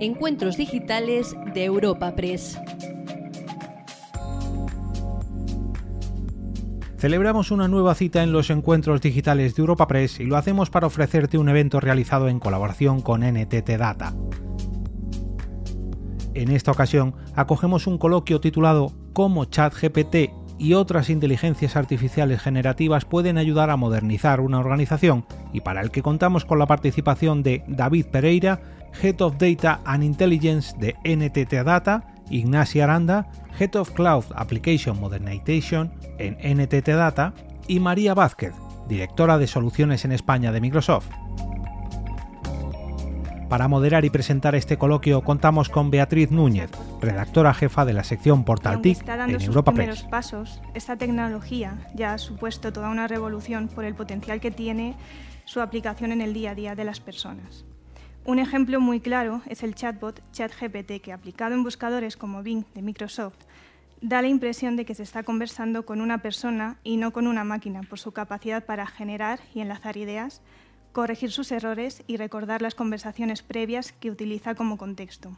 Encuentros Digitales de Europa Press. Celebramos una nueva cita en los encuentros digitales de Europa Press y lo hacemos para ofrecerte un evento realizado en colaboración con NTT Data. En esta ocasión acogemos un coloquio titulado Cómo ChatGPT y otras inteligencias artificiales generativas pueden ayudar a modernizar una organización y para el que contamos con la participación de David Pereira, Head of Data and Intelligence de NTT Data, Ignacia Aranda, Head of Cloud Application Modernization en NTT Data y María Vázquez, directora de soluciones en España de Microsoft. Para moderar y presentar este coloquio contamos con Beatriz Núñez, redactora jefa de la sección Portal TIC está dando en sus Europa primeros Press. pasos, esta tecnología ya ha supuesto toda una revolución por el potencial que tiene su aplicación en el día a día de las personas. Un ejemplo muy claro es el chatbot ChatGPT, que aplicado en buscadores como Bing de Microsoft, da la impresión de que se está conversando con una persona y no con una máquina por su capacidad para generar y enlazar ideas, corregir sus errores y recordar las conversaciones previas que utiliza como contexto.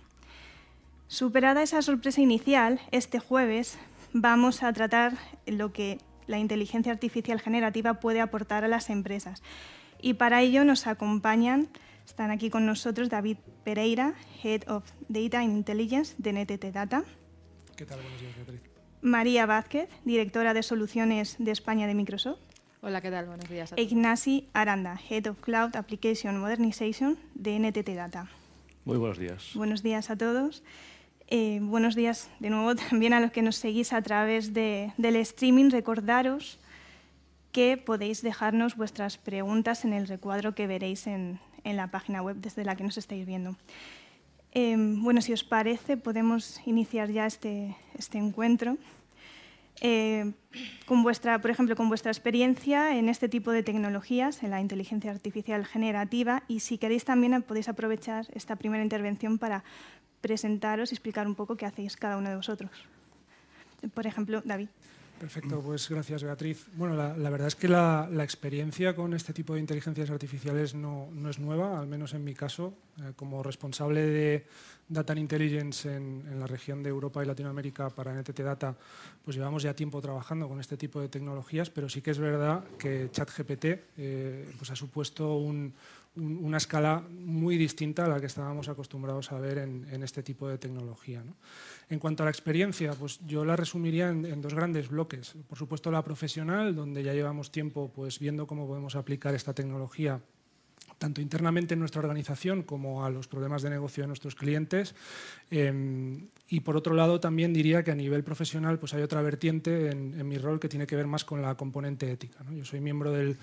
Superada esa sorpresa inicial, este jueves vamos a tratar lo que la inteligencia artificial generativa puede aportar a las empresas. Y para ello nos acompañan, están aquí con nosotros David Pereira, Head of Data and Intelligence de NTT Data, ¿Qué tal? Buenos días, Beatriz. María Vázquez, directora de soluciones de España de Microsoft, Hola, ¿qué tal? Buenos días. a todos. Ignasi Aranda, Head of Cloud Application Modernization de NTT Data. Muy buenos días. Buenos días a todos. Eh, buenos días de nuevo también a los que nos seguís a través de- del streaming. Recordaros que podéis dejarnos vuestras preguntas en el recuadro que veréis en, en la página web desde la que nos estáis viendo. Eh, bueno, si os parece, podemos iniciar ya este, este encuentro. Eh, con vuestra, por ejemplo, con vuestra experiencia en este tipo de tecnologías, en la inteligencia artificial generativa, y si queréis también podéis aprovechar esta primera intervención para presentaros y explicar un poco qué hacéis cada uno de vosotros. Por ejemplo, David. Perfecto, pues gracias Beatriz. Bueno, la, verdad es que la, experiencia con este tipo de inteligencias artificiales no, no es nueva, al menos en mi caso. Eh, como responsable de Data and Intelligence en, en la región de Europa y Latinoamérica para NTT Data, pues llevamos ya tiempo trabajando con este tipo de tecnologías, pero sí que es verdad que ChatGPT eh, pues ha supuesto un, un- una escala muy distinta a la que estábamos acostumbrados a ver en, en este tipo de tecnología. ¿no? En cuanto a la experiencia, pues yo la resumiría en, en dos grandes bloques. Por supuesto, la profesional, donde ya llevamos tiempo pues, viendo cómo podemos aplicar esta tecnología tanto internamente en nuestra organización como a los problemas de negocio de nuestros clientes. Eh, y por otro lado, también diría que a nivel profesional pues hay otra vertiente en, en mi rol que tiene que ver más con la componente ética. ¿no? Yo soy miembro del,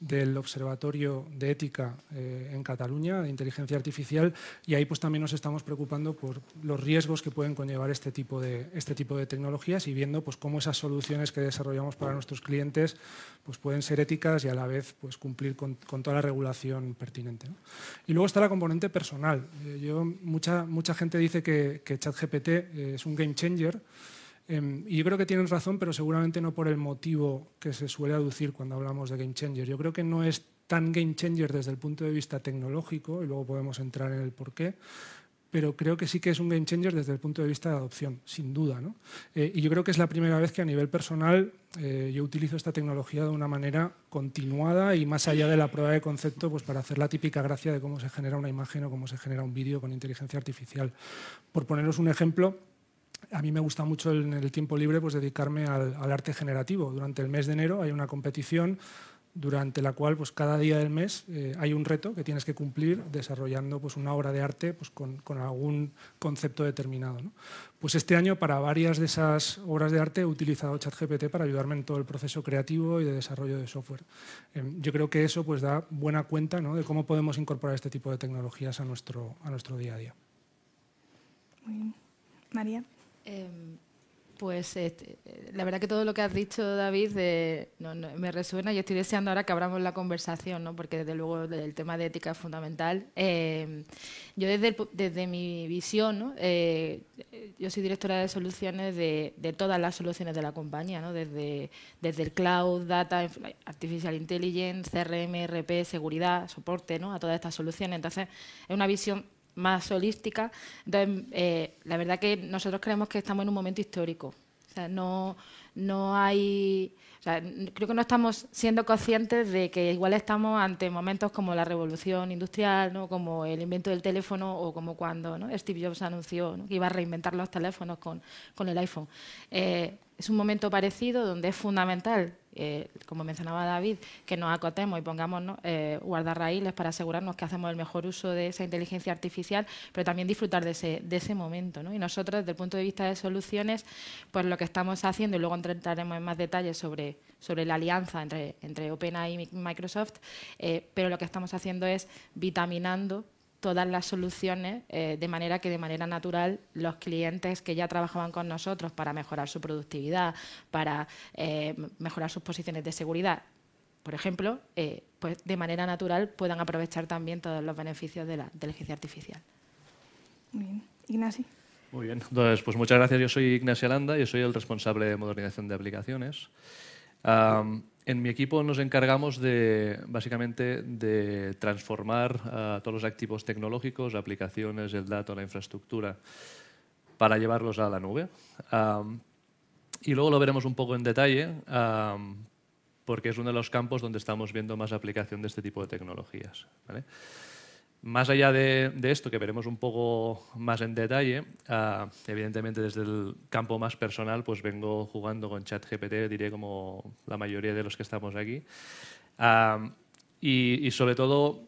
del Observatorio de Ética eh, en Cataluña, de inteligencia artificial, y ahí pues también nos estamos preocupando por los riesgos que pueden conllevar este tipo de, este tipo de tecnologías y viendo pues, cómo esas soluciones que desarrollamos para nuestros clientes pues, pueden ser éticas y a la vez pues, cumplir con, toda la regulación pertinente. Y luego está la componente personal. Eh, yo, mucha, mucha gente dice que, que ChatGPT eh, es un game changer. Eh, y yo creo que tienen razón, pero seguramente no por el motivo que se suele aducir cuando hablamos de game changer. Yo creo que no es tan game changer desde el punto de vista tecnológico, y luego podemos entrar en el porqué, pero creo que sí que es un game changer desde el punto de vista de adopción, sin duda. ¿no? Eh, y yo creo que es la primera vez que a nivel personal eh, yo utilizo esta tecnología de una manera continuada y más allá de la prueba de concepto, pues para hacer la típica gracia de cómo se genera una imagen o cómo se genera un vídeo con inteligencia artificial. Por poneros un ejemplo, a mí me gusta mucho en el tiempo libre pues, dedicarme al, arte generativo. Durante el mes de enero hay una competición durante la cual pues, cada día del mes eh, hay un reto que tienes que cumplir desarrollando pues, una obra de arte pues, con, algún concepto determinado. Pues este año para varias de esas obras de arte he utilizado ChatGPT para ayudarme en todo el proceso creativo y de desarrollo de software. Eh, yo creo que eso pues, da buena cuenta de cómo podemos incorporar este tipo de tecnologías a nuestro, a nuestro día a día. María. Eh, pues este, la verdad que todo lo que has dicho, David, eh, me resuena y estoy deseando ahora que abramos la conversación, ¿no? porque desde luego el tema de ética es fundamental. Eh, yo desde, desde mi visión, ¿no? Eh, yo soy directora de soluciones de, de todas las soluciones de la compañía, ¿no? desde, desde el cloud, data, artificial intelligence, CRM, RP, seguridad, soporte ¿no? a todas estas soluciones. Entonces, es una visión más holística. Entonces, eh, la verdad que nosotros creemos que estamos en un momento histórico. O sea, no, no hay creo que no estamos siendo conscientes de que igual estamos ante momentos como la revolución industrial, ¿no? como el invento del teléfono o como cuando Steve Jobs anunció que iba a reinventar los teléfonos con, con el iPhone. Eh, es un momento parecido donde es fundamental, eh, como mencionaba David, que nos acotemos y pongamos eh, guardarraíles para asegurarnos que hacemos el mejor uso de esa inteligencia artificial, pero también disfrutar de ese, de ese momento. Y nosotros, desde el punto de vista de soluciones, pues lo que estamos haciendo, y luego entraremos en más detalles sobre, sobre la alianza entre, entre OpenAI y Microsoft, eh, pero lo que estamos haciendo es vitaminando todas las soluciones eh, de manera que de manera natural los clientes que ya trabajaban con nosotros para mejorar su productividad, para eh, mejorar sus posiciones de seguridad, por ejemplo, pues de manera natural puedan aprovechar también todos los beneficios de la inteligencia artificial. Muy bien. Ignacio. Muy bien. Entonces, pues muchas gracias. Yo soy Ignacio Alanda, yo soy el responsable de modernización de aplicaciones en mi equipo nos encargamos de, básicamente, de transformar uh, todos los activos tecnológicos, aplicaciones, el dato, la infraestructura, para llevarlos a la nube. Um, y luego lo veremos un poco en detalle, um, porque es uno de los campos donde estamos viendo más aplicación de este tipo de tecnologías. ¿vale? Más allá de, esto, que veremos un poco más en detalle, ah, evidentemente desde el campo más personal, pues vengo jugando con ChatGPT, diré como la mayoría de los que estamos aquí. Ah, y, sobre todo,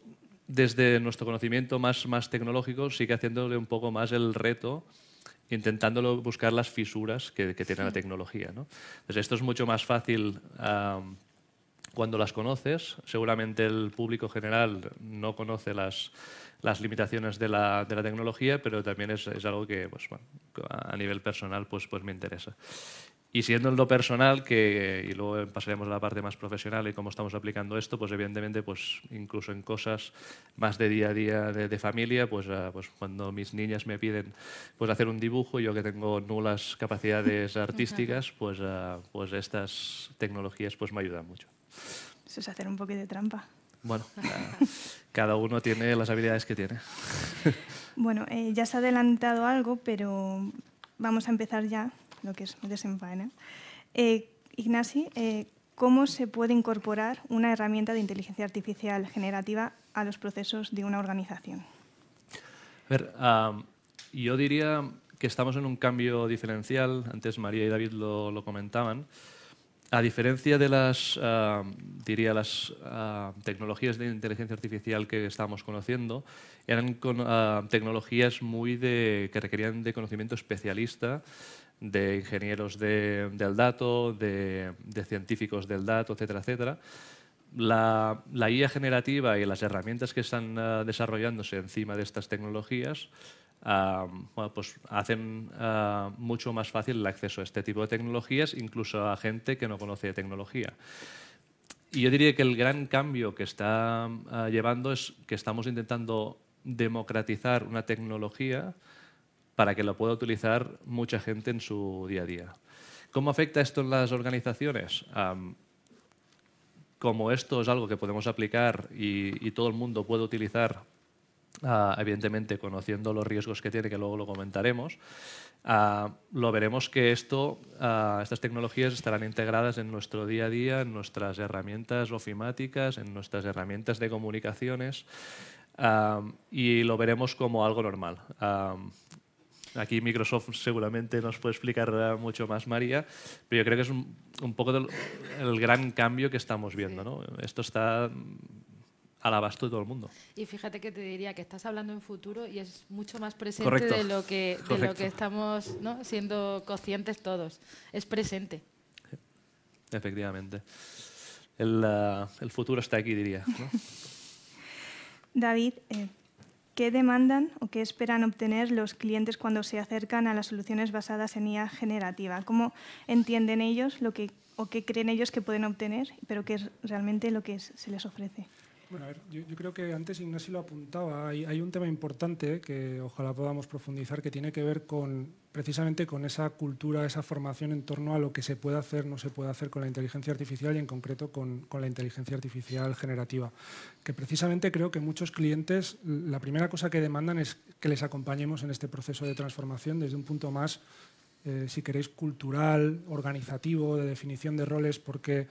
desde nuestro conocimiento más, más tecnológico, sigue haciéndole un poco más el reto intentándolo buscar las fisuras que, tiene la tecnología. ¿no? Entonces, esto es mucho más fácil ah, cuando las conoces. Seguramente el público general no conoce las, las limitaciones de la, de la, tecnología, pero también es, es algo que pues, bueno, a nivel personal pues, pues me interesa. Y siendo en lo personal, que, y luego pasaremos a la parte más profesional y cómo estamos aplicando esto, pues evidentemente, pues incluso en cosas más de día a día de, familia, pues, ah, pues cuando mis niñas me piden pues hacer un dibujo, yo que tengo nulas capacidades artísticas, pues, ah, pues estas tecnologías pues me ayudan mucho. Eso es hacer un poquito de trampa. Bueno, cada uno tiene las habilidades que tiene. Bueno, eh, ya se ha adelantado algo, pero vamos a empezar ya, lo que es desenfaena. Eh, Ignasi, eh, ¿cómo se puede incorporar una herramienta de inteligencia artificial generativa a los procesos de una organización? A ver, yo diría que estamos en un cambio diferencial. Antes María y David lo, lo comentaban. A diferencia de las, ah, diría, las ah, tecnologías de inteligencia artificial que estábamos conociendo, eran ah, tecnologías muy de, que requerían de conocimiento especialista, de ingenieros del dato, de, de, científicos del dato, etcétera, etcétera. La, la IA generativa y las herramientas que están desarrollándose encima de estas tecnologías pues hacen ah, mucho más fácil el acceso a este tipo de tecnologías, incluso a gente que no conoce tecnología. Y yo diría que el gran cambio que está ah, llevando es que estamos intentando democratizar una tecnología para que lo pueda utilizar mucha gente en su día a día. ¿Cómo afecta esto en las organizaciones? como esto es algo que podemos aplicar y todo el mundo puede utilizar Ah, evidentemente conociendo los riesgos que tiene, que luego lo comentaremos, ah, lo veremos que esto, ah, estas tecnologías estarán integradas en nuestro día a día, en nuestras herramientas ofimáticas, en nuestras herramientas de comunicaciones, y lo veremos como algo normal. Aquí Microsoft seguramente nos puede explicar mucho más María, pero yo creo que es un, poco el gran cambio que estamos viendo. ¿no? Esto está al abasto de todo el mundo. Y fíjate que te diría que estás hablando en futuro y es mucho más presente de lo que, de lo que estamos ¿no? siendo conscientes todos. Es presente. Efectivamente. El, uh, el, futuro está aquí, diría. David, eh, ¿qué demandan o qué esperan obtener los clientes cuando se acercan a las soluciones basadas en IA generativa? ¿Cómo entienden ellos lo que, o qué creen ellos que pueden obtener, pero qué es realmente lo que se les ofrece? Bueno, a ver, yo, creo que antes Ignacio lo apuntaba. Hay, un tema importante que ojalá podamos profundizar que tiene que ver con precisamente con esa cultura, esa formación en torno a lo que se puede hacer, no se puede hacer con la inteligencia artificial y en concreto con, con la inteligencia artificial generativa. Que precisamente creo que muchos clientes la primera cosa que demandan es que les acompañemos en este proceso de transformación desde un punto más, eh, si queréis, cultural, organizativo, de definición de roles, porque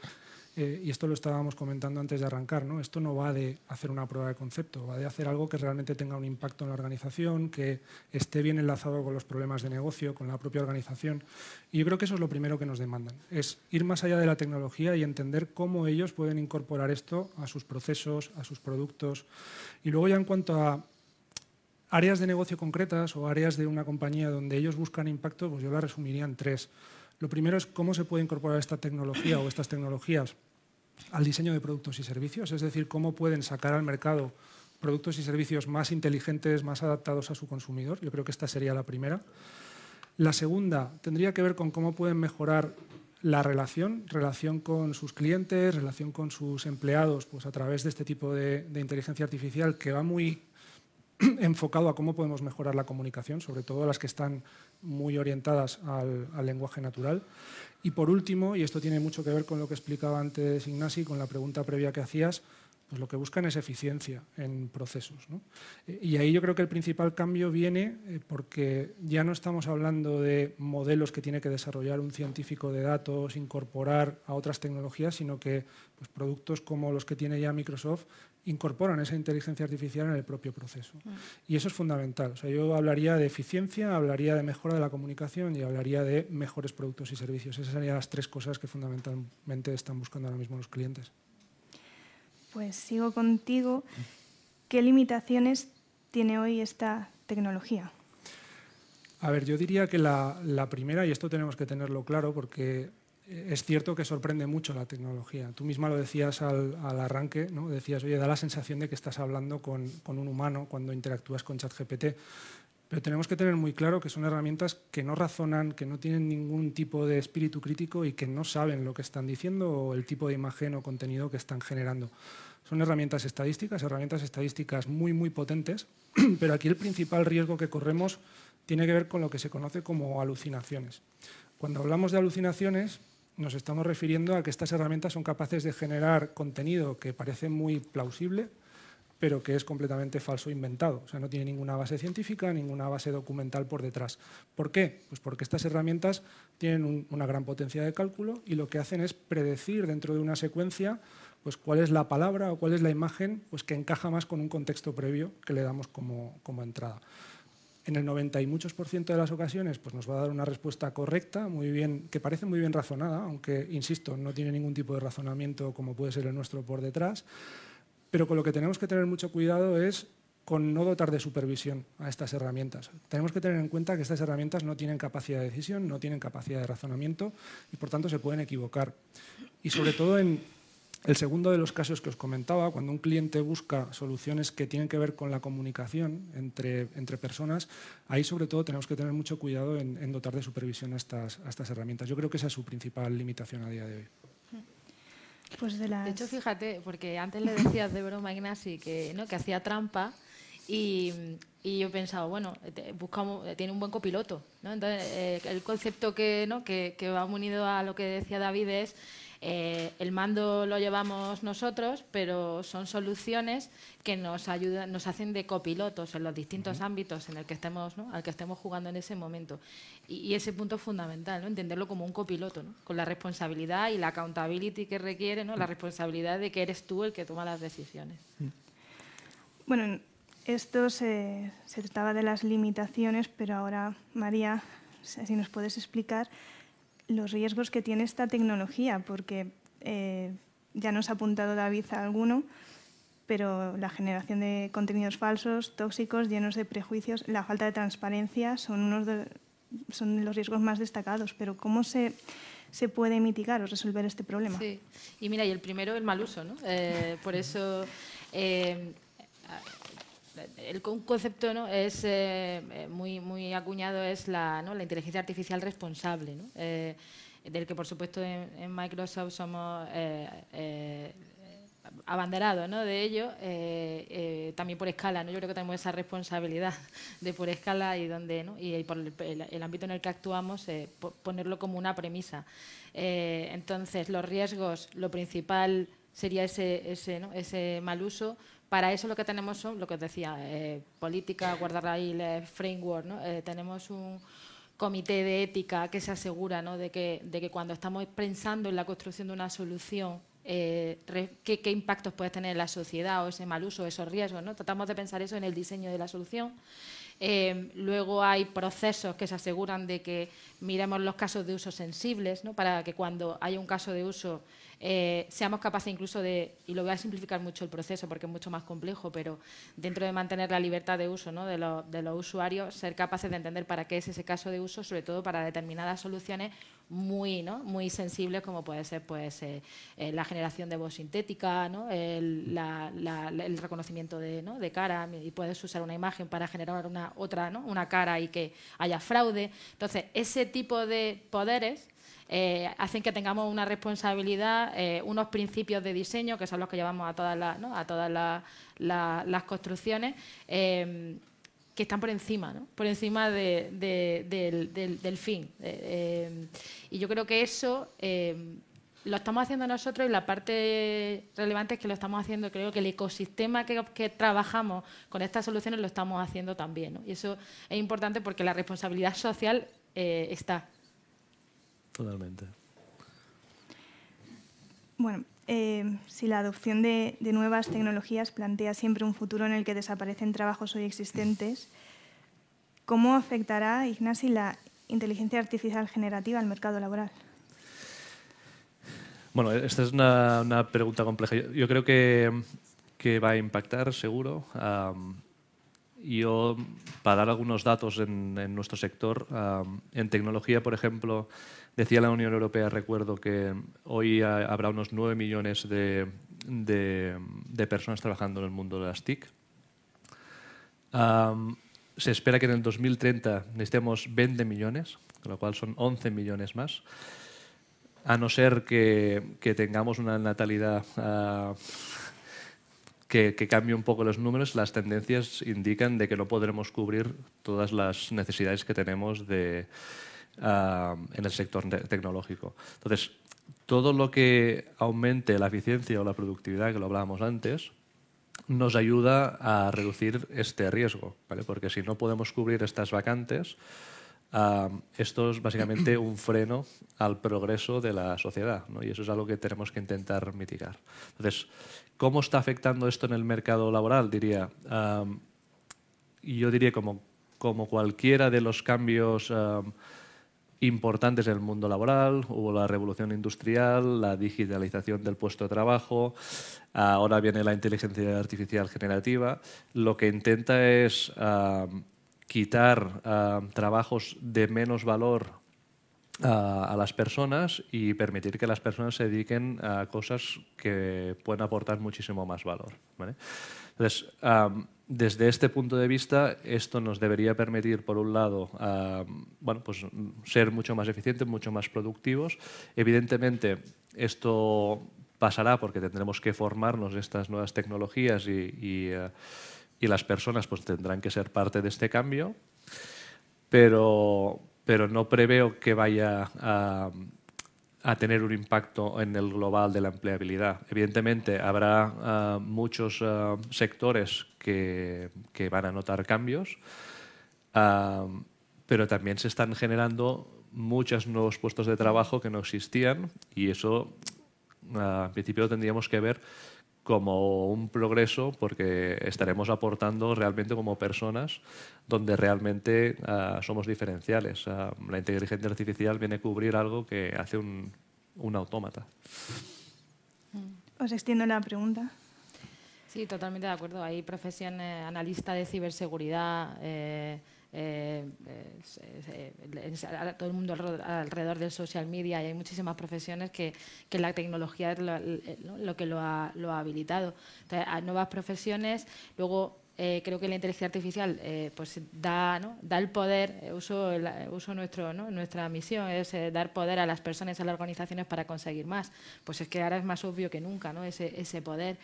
eh, y esto lo estábamos comentando antes de arrancar, ¿no? esto no va de hacer una prueba de concepto, va de hacer algo que realmente tenga un impacto en la organización, que esté bien enlazado con los problemas de negocio, con la propia organización. Y yo creo que eso es lo primero que nos demandan, es ir más allá de la tecnología y entender cómo ellos pueden incorporar esto a sus procesos, a sus productos. Y luego ya en cuanto a áreas de negocio concretas o áreas de una compañía donde ellos buscan impacto, pues yo la resumiría en tres. Lo primero es cómo se puede incorporar esta tecnología o estas tecnologías al diseño de productos y servicios, es decir, cómo pueden sacar al mercado productos y servicios más inteligentes, más adaptados a su consumidor. Yo creo que esta sería la primera. La segunda tendría que ver con cómo pueden mejorar la relación, relación con sus clientes, relación con sus empleados, pues a través de este tipo de, de inteligencia artificial que va muy enfocado a cómo podemos mejorar la comunicación, sobre todo las que están muy orientadas al, lenguaje natural. Y por último, y esto tiene mucho que ver con lo que explicaba antes Ignasi, con la pregunta previa que hacías, pues lo que buscan es eficiencia en procesos. Y ahí yo creo que el principal cambio viene eh, porque ya no estamos hablando de modelos que tiene que desarrollar un científico de datos, incorporar a otras tecnologías, sino que pues, productos como los que tiene ya Microsoft incorporan esa inteligencia artificial en el propio proceso. Mm. Y eso es fundamental. O sea, yo hablaría de eficiencia, hablaría de mejora de la comunicación y hablaría de mejores productos y servicios. Esas serían las tres cosas que fundamentalmente están buscando ahora mismo los clientes. Pues sigo contigo. ¿Qué limitaciones tiene hoy esta tecnología? A ver, yo diría que la, la primera, y esto tenemos que tenerlo claro, porque es cierto que sorprende mucho la tecnología. Tú misma lo decías al, arranque, ¿no? decías, oye, da la sensación de que estás hablando con, un humano cuando interactúas con ChatGPT. Pero tenemos que tener muy claro que son herramientas que no razonan, que no tienen ningún tipo de espíritu crítico y que no saben lo que están diciendo o el tipo de imagen o contenido que están generando. Son herramientas estadísticas, herramientas estadísticas muy, muy potentes, pero aquí el principal riesgo que corremos tiene que ver con lo que se conoce como alucinaciones. Cuando hablamos de alucinaciones, nos estamos refiriendo a que estas herramientas son capaces de generar contenido que parece muy plausible, pero que es completamente falso inventado. O sea, no tiene ninguna base científica, ninguna base documental por detrás. ¿Por qué? Pues porque estas herramientas tienen una gran potencia de cálculo y lo que hacen es predecir dentro de una secuencia pues, cuál es la palabra o cuál es la imagen pues, que encaja más con un contexto previo que le damos como, como entrada en el 90 y muchos por ciento de las ocasiones pues nos va a dar una respuesta correcta, muy bien, que parece muy bien razonada, aunque, insisto, no tiene ningún tipo de razonamiento como puede ser el nuestro por detrás. Pero con lo que tenemos que tener mucho cuidado es con no dotar de supervisión a estas herramientas. Tenemos que tener en cuenta que estas herramientas no tienen capacidad de decisión, no tienen capacidad de razonamiento y por tanto se pueden equivocar. Y sobre todo en, el segundo de los casos que os comentaba, cuando un cliente busca soluciones que tienen que ver con la comunicación entre, entre personas, ahí sobre todo tenemos que tener mucho cuidado en, dotar de supervisión a estas, a estas herramientas. Yo creo que esa es su principal limitación a día de hoy. Pues de, hecho, fíjate, porque antes le decías de broma a Ignasi que, ¿no? que hacía trampa y, y, yo he pensado, bueno, buscamos, tiene un buen copiloto. ¿no? Entonces, eh, el concepto que, ¿no? que, que va unido a lo que decía David es eh, el mando lo llevamos nosotros, pero son soluciones que nos ayudan, nos hacen de copilotos en los distintos ámbitos en el que estemos, ¿no? al que estemos jugando en ese momento. Y, ese punto es fundamental, ¿no? entenderlo como un copiloto, con la responsabilidad y la accountability que requiere, ¿no? la responsabilidad de que eres tú el que toma las decisiones. Bueno, esto se, se trataba de las limitaciones, pero ahora, María, si nos puedes explicar los riesgos que tiene esta tecnología, porque eh, ya nos ha apuntado David a alguno, pero la generación de contenidos falsos, tóxicos, llenos de prejuicios, la falta de transparencia son, unos de, son los riesgos más destacados. Pero ¿cómo se, se puede mitigar o resolver este problema? Sí, y mira, y el primero, el mal uso. ¿no? Eh, por eso... Eh, el concepto ¿no? es eh, eh, muy, muy acuñado es la, ¿no? la inteligencia artificial responsable, ¿no? eh, del que por supuesto en, Microsoft somos abanderado ¿no? de ello, también por escala. ¿no? Yo creo que tenemos esa responsabilidad de por escala y, donde, ¿no? y por el, ámbito en el que actuamos, ponerlo como una premisa. entonces, los riesgos, lo principal sería ese, ese, ese mal uso. Para eso lo que tenemos son, lo que os decía, política, guardarraíles, framework. ¿no? tenemos un comité de ética que se asegura de, que, cuando estamos pensando en la construcción de una solución eh, qué, impactos puede tener en la sociedad o ese mal uso, esos riesgos. ¿no? Tratamos de pensar eso en el diseño de la solución. Eh, luego hay procesos que se aseguran de que miremos los casos de uso sensibles, ¿no? para que cuando haya un caso de uso eh, seamos capaces incluso de, y lo voy a simplificar mucho el proceso porque es mucho más complejo, pero dentro de mantener la libertad de uso de, los usuarios, ser capaces de entender para qué es ese caso de uso, sobre todo para determinadas soluciones muy, ¿no? muy sensibles como puede ser pues, eh, eh, la generación de voz sintética, el, reconocimiento de, de, cara y puedes usar una imagen para generar una otra una cara y que haya fraude. Entonces, ese tipo de poderes eh, hacen que tengamos una responsabilidad, unos principios de diseño, que son los que llevamos a todas, las, a todas las construcciones, eh, que están por encima, por encima del, fin. y yo creo que eso lo estamos haciendo nosotros y la parte relevante es que lo estamos haciendo, creo que el ecosistema que, trabajamos con estas soluciones lo estamos haciendo también. Y eso es importante porque la responsabilidad social está. Totalmente. Bueno, eh, si la adopción de, nuevas tecnologías plantea siempre un futuro en el que desaparecen trabajos hoy existentes, ¿cómo afectará, Ignasi, la inteligencia artificial generativa al mercado laboral? Bueno, esta es una, pregunta compleja. Yo, creo que, va a impactar, seguro. yo, para dar algunos datos en, nuestro sector, en tecnología, por ejemplo, Decía la Unión Europea, recuerdo, que hoy habrá unos 9 millones de, personas trabajando en el mundo de las TIC. se espera que en el 2030 necesitemos 20 millones, con lo cual son 11 millones más. A no ser que, tengamos una natalidad ah, que, que, cambie un poco los números, las tendencias indican de que no podremos cubrir todas las necesidades que tenemos de, en el sector tecnológico. Entonces, todo lo que aumente la eficiencia o la productividad, que lo hablábamos antes, nos ayuda a reducir este riesgo, ¿vale? porque si no podemos cubrir estas vacantes, esto es básicamente un freno al progreso de la sociedad ¿no? y eso es algo que tenemos que intentar mitigar. Entonces, ¿cómo está afectando esto en el mercado laboral? Diría, yo diría como, como cualquiera de los cambios importantes en el mundo laboral. Hubo la revolución industrial, la digitalización del puesto de trabajo, ahora viene la inteligencia artificial generativa. Lo que intenta es quitar trabajos de menos valor a las personas y permitir que las personas se dediquen a cosas que pueden aportar muchísimo más valor. Entonces, desde este punto de vista, esto nos debería permitir, por un lado, bueno, pues ser mucho más eficientes, mucho más productivos. Evidentemente, esto pasará porque tendremos que formarnos en estas nuevas tecnologías y, eh, las personas pues, tendrán que ser parte de este cambio, pero, pero no preveo que vaya a, a tener un impacto en el global de la empleabilidad. Evidentemente, habrá ah, muchos ah, sectores que, que, van a notar cambios, ah, pero también se están generando muchos nuevos puestos de trabajo que no existían y eso, en principio, tendríamos que ver como un progreso porque estaremos aportando realmente como personas donde realmente uh, somos diferenciales. Uh, la inteligencia artificial viene a cubrir algo que hace un, un autómata. Os extiendo la pregunta. Sí, totalmente de acuerdo. Hay profesiones, analista de ciberseguridad, eh, eh, todo el mundo alrededor del social media y hay muchísimas profesiones que, que la tecnología es lo, que lo ha, lo ha habilitado. Entonces, hay nuevas profesiones, luego eh, creo que la inteligencia artificial eh, pues da, ¿no? da el poder, eh, uso, uso nuestro, ¿no? nuestra misión es dar poder a las personas, a las organizaciones para conseguir más. Pues es que ahora es más obvio que nunca ¿no? ese, ese poder.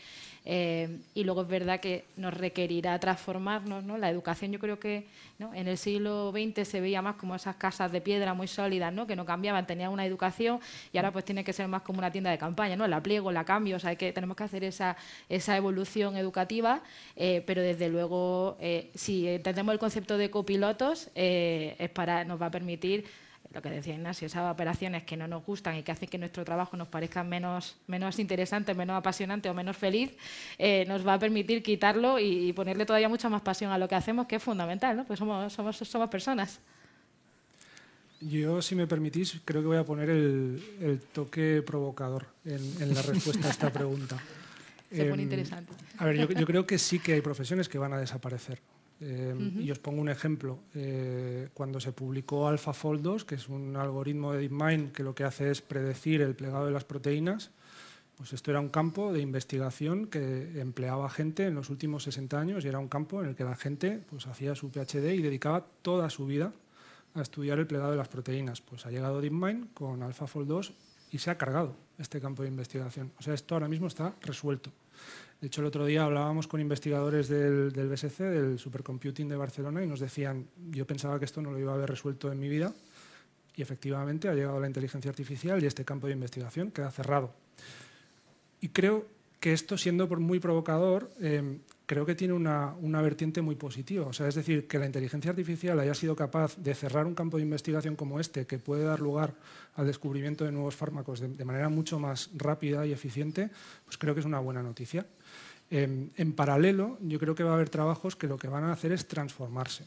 Y luego es verdad que nos requerirá transformarnos. ¿no? La educación yo creo que en el siglo XX se veía más como esas casas de piedra muy sólidas, ¿no? que no cambiaban, tenían una educación y ahora pues tiene que ser más como una tienda de campaña, ¿no? la pliego, la cambio, o sea, que tenemos que hacer esa, esa evolución educativa, pero desde luego, eh, si entendemos el concepto de copilotos, eh, es para, nos va a permitir, lo que decía Ignacio, esas operaciones que no nos gustan y que hacen que nuestro trabajo nos parezca menos, menos interesante, menos apasionante o menos feliz, eh, nos va a permitir quitarlo y, ponerle todavía mucha más pasión a lo que hacemos, que es fundamental, ¿no? pues somos, somos, somos personas. Yo, si me permitís, creo que voy a poner el, toque provocador en la respuesta a esta pregunta. Se pone em, interesante. A ver, yo, creo que sí que hay profesiones que van a desaparecer. Em, y os pongo un ejemplo. Eh, cuando se publicó AlphaFold 2, que es un algoritmo de DeepMind que lo que hace es predecir el plegado de las proteínas, pues esto era un campo de investigación que empleaba gente en los últimos 60 años y era un campo en el que la gente pues, hacía su PhD y dedicaba toda su vida a estudiar el plegado de las proteínas. Pues ha llegado DeepMind con AlphaFold 2 y se ha cargado este campo de investigación. O sea, esto ahora mismo está resuelto. De hecho, el otro día hablábamos con investigadores del, BSC, del Supercomputing de Barcelona, y nos decían, yo pensaba que esto no lo iba a haber resuelto en mi vida, y efectivamente ha llegado la inteligencia artificial y este campo de investigación queda cerrado. Y creo que esto, siendo muy provocador, eh, creo que tiene una, vertiente muy positiva. O sea, es decir, que la inteligencia artificial haya sido capaz de cerrar un campo de investigación como este, que puede dar lugar al descubrimiento de nuevos fármacos de, manera mucho más rápida y eficiente, pues creo que es una buena noticia. Em, en paralelo, yo creo que va a haber trabajos que lo que van a hacer es transformarse.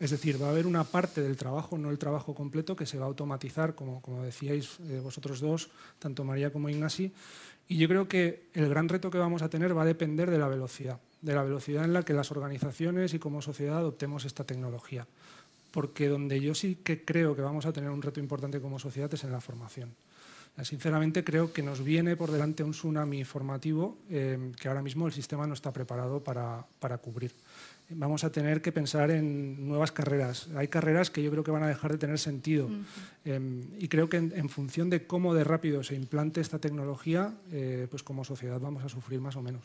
Es decir, va a haber una parte del trabajo, no el trabajo completo, que se va a automatizar, como, como decíais eh, vosotros dos, tanto María como Ignasi. Y yo creo que el gran reto que vamos a tener va a depender de la velocidad de la velocidad en la que las organizaciones y como sociedad adoptemos esta tecnología. Porque donde yo sí que creo que vamos a tener un reto importante como sociedad es en la formación. Sinceramente creo que nos viene por delante un tsunami formativo eh, que ahora mismo el sistema no está preparado para, cubrir. Vamos a tener que pensar en nuevas carreras. Hay carreras que yo creo que van a dejar de tener sentido. Eh, y creo que en, función de cómo de rápido se implante esta tecnología, eh, pues como sociedad vamos a sufrir más o menos.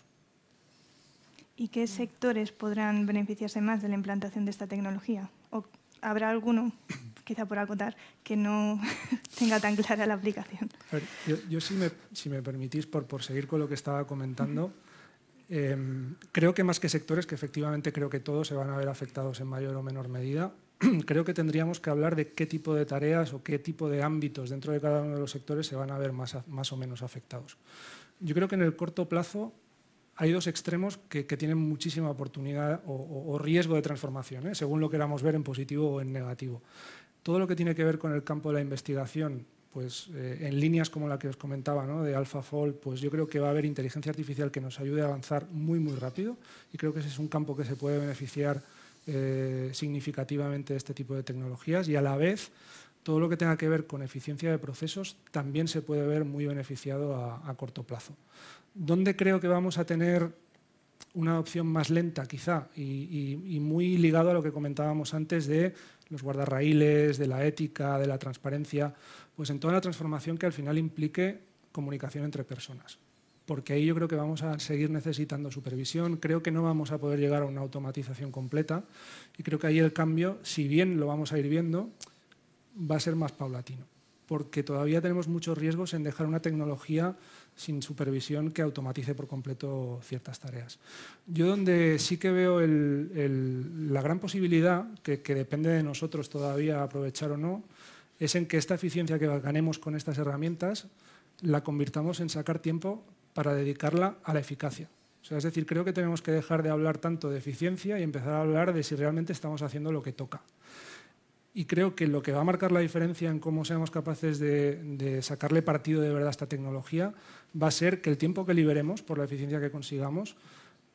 ¿Y qué sectores podrán beneficiarse más de la implantación de esta tecnología? ¿O habrá alguno, quizá por acotar, que no tenga tan clara la aplicación? yo, si, me, si, me, permitís, por, por, seguir con lo que estaba comentando, em, creo que más que sectores, que efectivamente creo que todos se van a ver afectados en mayor o menor medida, creo que tendríamos que hablar de qué tipo de tareas o qué tipo de ámbitos dentro de cada uno de los sectores se van a ver más, más o menos afectados. Yo creo que en el corto plazo hay dos extremos que, tienen muchísima oportunidad o, riesgo de transformación, ¿eh? según lo queramos ver en positivo o en negativo. Todo lo que tiene que ver con el campo de la investigación, pues eh, en líneas como la que os comentaba, de AlphaFold, pues yo creo que va a haber inteligencia artificial que nos ayude a avanzar muy, muy rápido y creo que ese es un campo que se puede beneficiar eh, significativamente de este tipo de tecnologías y a la vez todo lo que tenga que ver con eficiencia de procesos también se puede ver muy beneficiado a corto plazo. ¿Dónde creo que vamos a tener una opción más lenta, quizá, y, muy ligado a lo que comentábamos antes de los guardarraíles, de la ética, de la transparencia, pues en toda la transformación que al final implique comunicación entre personas. Porque ahí yo creo que vamos a seguir necesitando supervisión, creo que no vamos a poder llegar a una automatización completa y creo que ahí el cambio, si bien lo vamos a ir viendo, va a ser más paulatino, porque todavía tenemos muchos riesgos en dejar una tecnología sin supervisión que automatice por completo ciertas tareas. Yo donde sí que veo la gran posibilidad, que, depende de nosotros todavía aprovechar o no, es en que esta eficiencia que ganemos con estas herramientas la convirtamos en sacar tiempo para dedicarla a la eficacia. es decir, creo que tenemos que dejar de hablar tanto de eficiencia y empezar a hablar de si realmente estamos haciendo lo que toca. Y creo que lo que va a marcar la diferencia en cómo seamos capaces de, sacarle partido de verdad a esta tecnología va a ser que el tiempo que liberemos por la eficiencia que consigamos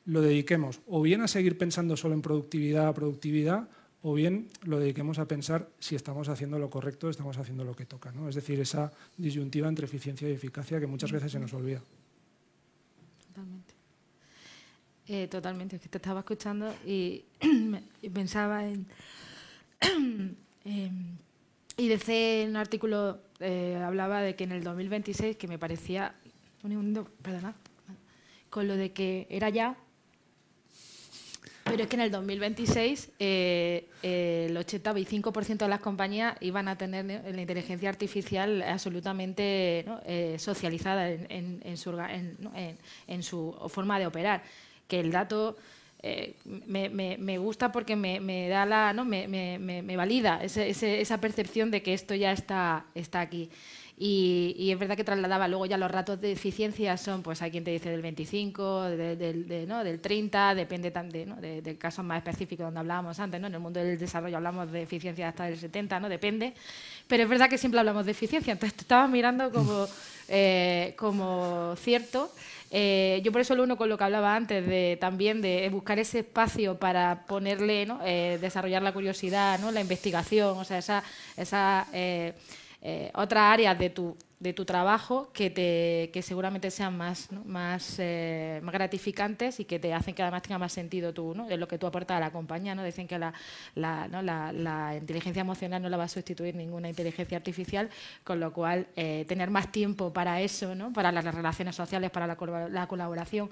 lo dediquemos o bien a seguir pensando solo en productividad, productividad, o bien lo dediquemos a pensar si estamos haciendo lo correcto, estamos haciendo lo que toca. ¿no? Es decir, esa disyuntiva entre eficiencia y eficacia que muchas veces se nos olvida. Totalmente. Eh, totalmente, es que te estaba escuchando y, pensaba en... y decía en un artículo eh, hablaba de que en el 2026, que me parecía... Un perdona, con lo de que era ya, pero es que en el 2026 eh, el 85% de las compañías iban a tener la inteligencia artificial absolutamente socializada en, su, en, su forma de operar. Que el dato eh, me, gusta porque me, da la, ¿no? me, valida esa percepción de que esto ya está, está aquí. Y, es verdad que trasladaba luego ya los ratos de eficiencia son, pues hay quien te dice del 25, del 30, depende de, ¿no? de, casos más específicos donde hablábamos antes, ¿no? En el mundo del desarrollo hablamos de eficiencia hasta del 70, ¿no? Depende. Pero es verdad que siempre hablamos de eficiencia, entonces te estabas mirando como, eh, como cierto. Eh, yo por eso lo uno con lo que hablaba antes, de también de buscar ese espacio para ponerle, ¿no? Eh, desarrollar la curiosidad, ¿no? la investigación, o sea, esa, esa eh, otra área de tu de tu trabajo que, te, que seguramente sean más, más, eh, más, gratificantes y que te hacen que además tenga más sentido tú, ¿no? de lo que tú aportas a la compañía. ¿no? Dicen que la, la, ¿no? la, inteligencia emocional no la va a sustituir ninguna inteligencia artificial, con lo cual eh, tener más tiempo para eso, ¿no? para las relaciones sociales, para la, la colaboración,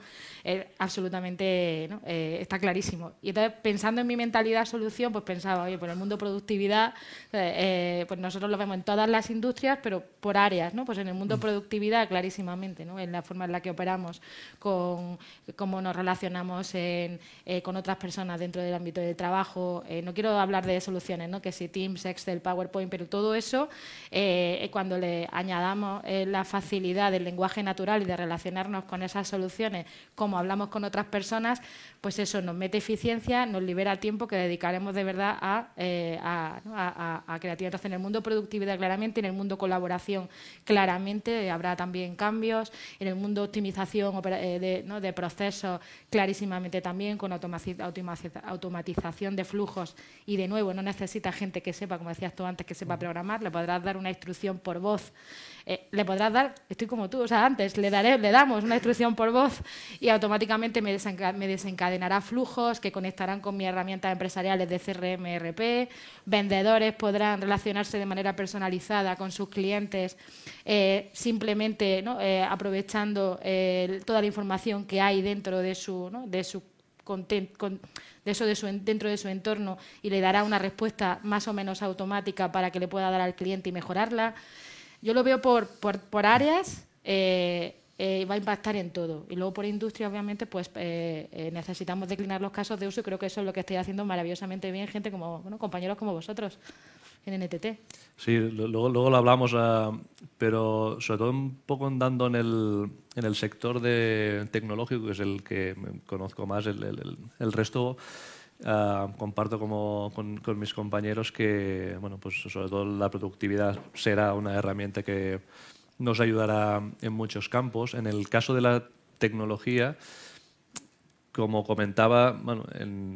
absolutamente ¿no? Eh, está clarísimo. Y entonces, pensando en mi mentalidad solución, pues pensaba, oye, por el mundo productividad, pues nosotros lo vemos en todas las industrias, pero por áreas. Pues en el mundo productividad, clarísimamente, ¿no? En la forma en la que operamos, con cómo nos relacionamos eh, con otras personas dentro del ámbito del trabajo. Eh, no quiero hablar de soluciones, ¿no? Que si Teams, Excel, PowerPoint, pero todo eso, eh, cuando le añadamos la facilidad del lenguaje natural y de relacionarnos con esas soluciones, como hablamos con otras personas, pues eso nos mete eficiencia, nos libera tiempo que dedicaremos de verdad a, a, a creatividad. Entonces, en el mundo productividad, claramente, en el mundo colaboración, claramente habrá también cambios. En el mundo optimización eh, de, ¿no? de procesos, clarísimamente también, con automatización de flujos. Y de nuevo, no necesita gente que sepa, como decías tú antes, que sepa programar, le podrás dar una instrucción por voz eh, le podrás dar, estoy como tú, o sea, antes le, daré, le damos una instrucción por voz y automáticamente me, desencadenará flujos que conectarán con mis herramientas empresariales de CRM, RP, vendedores podrán relacionarse de manera personalizada con sus clientes eh, simplemente eh, aprovechando toda la información que hay dentro de su, de su de eso de su, dentro de su entorno y le dará una respuesta más o menos automática para que le pueda dar al cliente y mejorarla. Yo lo veo por, por, por áreas, eh, eh, va a impactar en todo. Y luego por industria, obviamente, pues eh, necesitamos declinar los casos de uso y creo que eso es lo que estoy haciendo maravillosamente bien gente como bueno, compañeros como vosotros en NTT. Sí, luego, luego lo hablamos, ah, pero sobre todo un poco andando en el, en el sector de tecnológico, que es el que conozco más, el, el resto Ah, comparto como, con, mis compañeros que, bueno, pues sobre todo la productividad será una herramienta que nos ayudará en muchos campos. En el caso de la tecnología, como comentaba,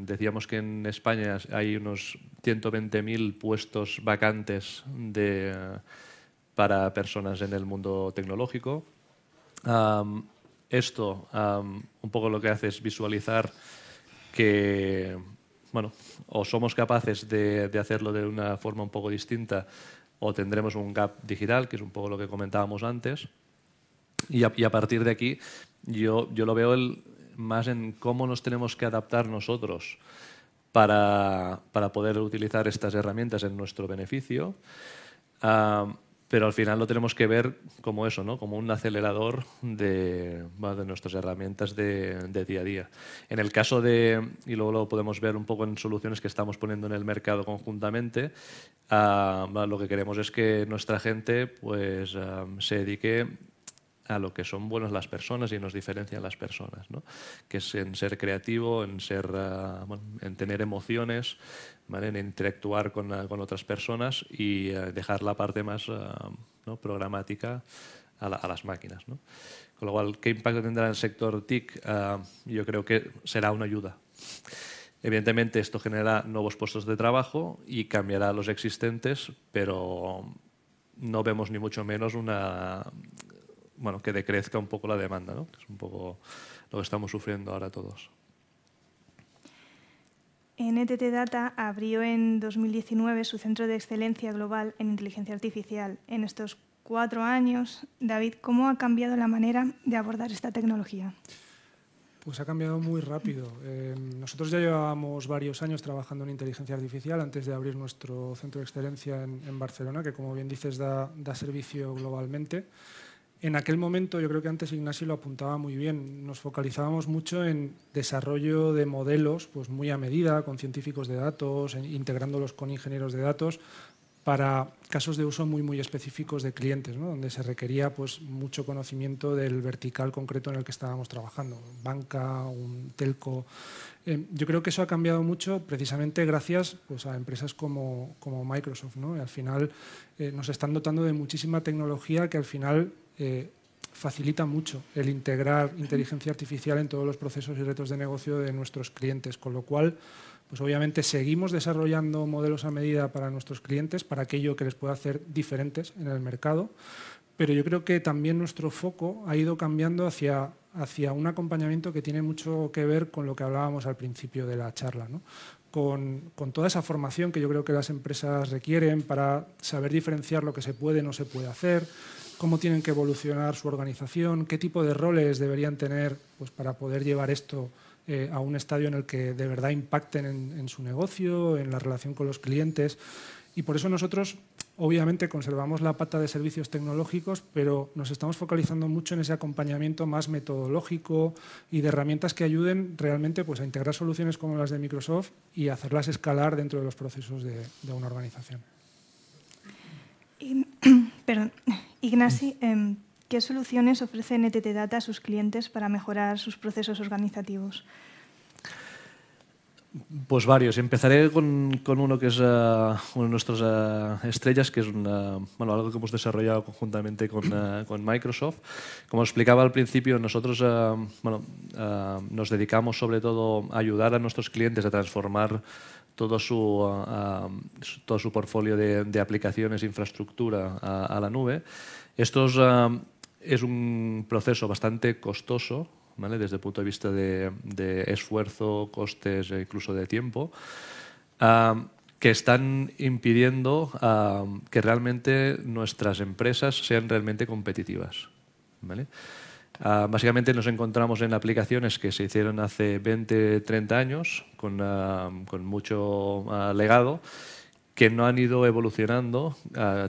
decíamos que en España hay unos 120.000 puestos vacantes de, para personas en el mundo tecnológico. esto un poco lo que hace es visualizar que bueno, o somos capaces de, hacerlo de una forma un poco distinta o tendremos un gap digital, que es un poco lo que comentábamos antes. Y a, partir de aquí yo, yo lo veo más en cómo nos tenemos que adaptar nosotros para, para poder utilizar estas herramientas en nuestro beneficio. Ah, pero al final lo tenemos que ver como eso, ¿no? como un acelerador de, de nuestras herramientas de, día a día. En el caso de, y luego lo podemos ver un poco en soluciones que estamos poniendo en el mercado conjuntamente, ah, lo que queremos es que nuestra gente pues, ah, se dedique a lo que son buenas las personas y nos diferencian las personas, que es en ser creativo, en, ser, ah, en tener emociones, en interactuar con, con, otras personas y eh, dejar la parte más ah, ¿no? programática a, las máquinas. Con lo cual, ¿qué impacto tendrá en el sector TIC? Ah, yo creo que será una ayuda. Evidentemente, esto genera nuevos puestos de trabajo y cambiará los existentes, pero no vemos ni mucho menos una, bueno, que decrezca un poco la demanda, ¿no? que es un poco lo que estamos sufriendo ahora todos. NTT Data abrió en 2019 su centro de excelencia global en inteligencia artificial. En estos cuatro años, David, ¿cómo ha cambiado la manera de abordar esta tecnología? Pues ha cambiado muy rápido. Eh, nosotros ya llevábamos varios años trabajando en inteligencia artificial antes de abrir nuestro centro de excelencia en, Barcelona, que como bien dices da, da servicio globalmente. En aquel momento, yo creo que antes Ignacio lo apuntaba muy bien, nos focalizábamos mucho en desarrollo de modelos pues muy a medida, con científicos de datos, integrándolos con ingenieros de datos, para casos de uso muy, muy específicos de clientes, donde se requería pues, mucho conocimiento del vertical concreto en el que estábamos trabajando, banca, un telco. Eh, yo creo que eso ha cambiado mucho precisamente gracias pues, a empresas como, Microsoft. ¿no? al final eh, nos están dotando de muchísima tecnología que al final eh, facilita mucho el integrar inteligencia artificial en todos los procesos y retos de negocio de nuestros clientes, con lo cual, pues obviamente seguimos desarrollando modelos a medida para nuestros clientes, para aquello que les pueda hacer diferentes en el mercado, pero yo creo que también nuestro foco ha ido cambiando hacia, hacia un acompañamiento que tiene mucho que ver con lo que hablábamos al principio de la charla, Con, con, toda esa formación que yo creo que las empresas requieren para saber diferenciar lo que se puede y no se puede hacer, cómo tienen que evolucionar su organización, qué tipo de roles deberían tener pues, para poder llevar esto eh, a un estadio en el que de verdad impacten en, su negocio, en la relación con los clientes. Y por eso nosotros, obviamente, conservamos la pata de servicios tecnológicos, pero nos estamos focalizando mucho en ese acompañamiento más metodológico y de herramientas que ayuden realmente pues, a integrar soluciones como las de Microsoft y hacerlas escalar dentro de los procesos de, de una organización. Perdón. Ignasi, em, ¿qué soluciones ofrece NTT Data a sus clientes para mejorar sus procesos organizativos? Pues varios. Empezaré con, uno que es uh, uno de nuestras uh, estrellas, que es bueno, algo que hemos desarrollado conjuntamente con, uh, con Microsoft. Como explicaba al principio, nosotros bueno, nos dedicamos sobre todo a ayudar a nuestros clientes a transformar todo su, todo su portfolio de, de aplicaciones, infraestructura a, la nube. Esto es, un proceso bastante costoso, ¿vale? desde el punto de vista de, de esfuerzo, costes e incluso de tiempo, que están impidiendo que realmente nuestras empresas sean realmente competitivas. ¿vale? Ah, básicamente nos encontramos en aplicaciones que se hicieron hace 20, 30 años con, ah, mucho ah, legado que no han ido evolucionando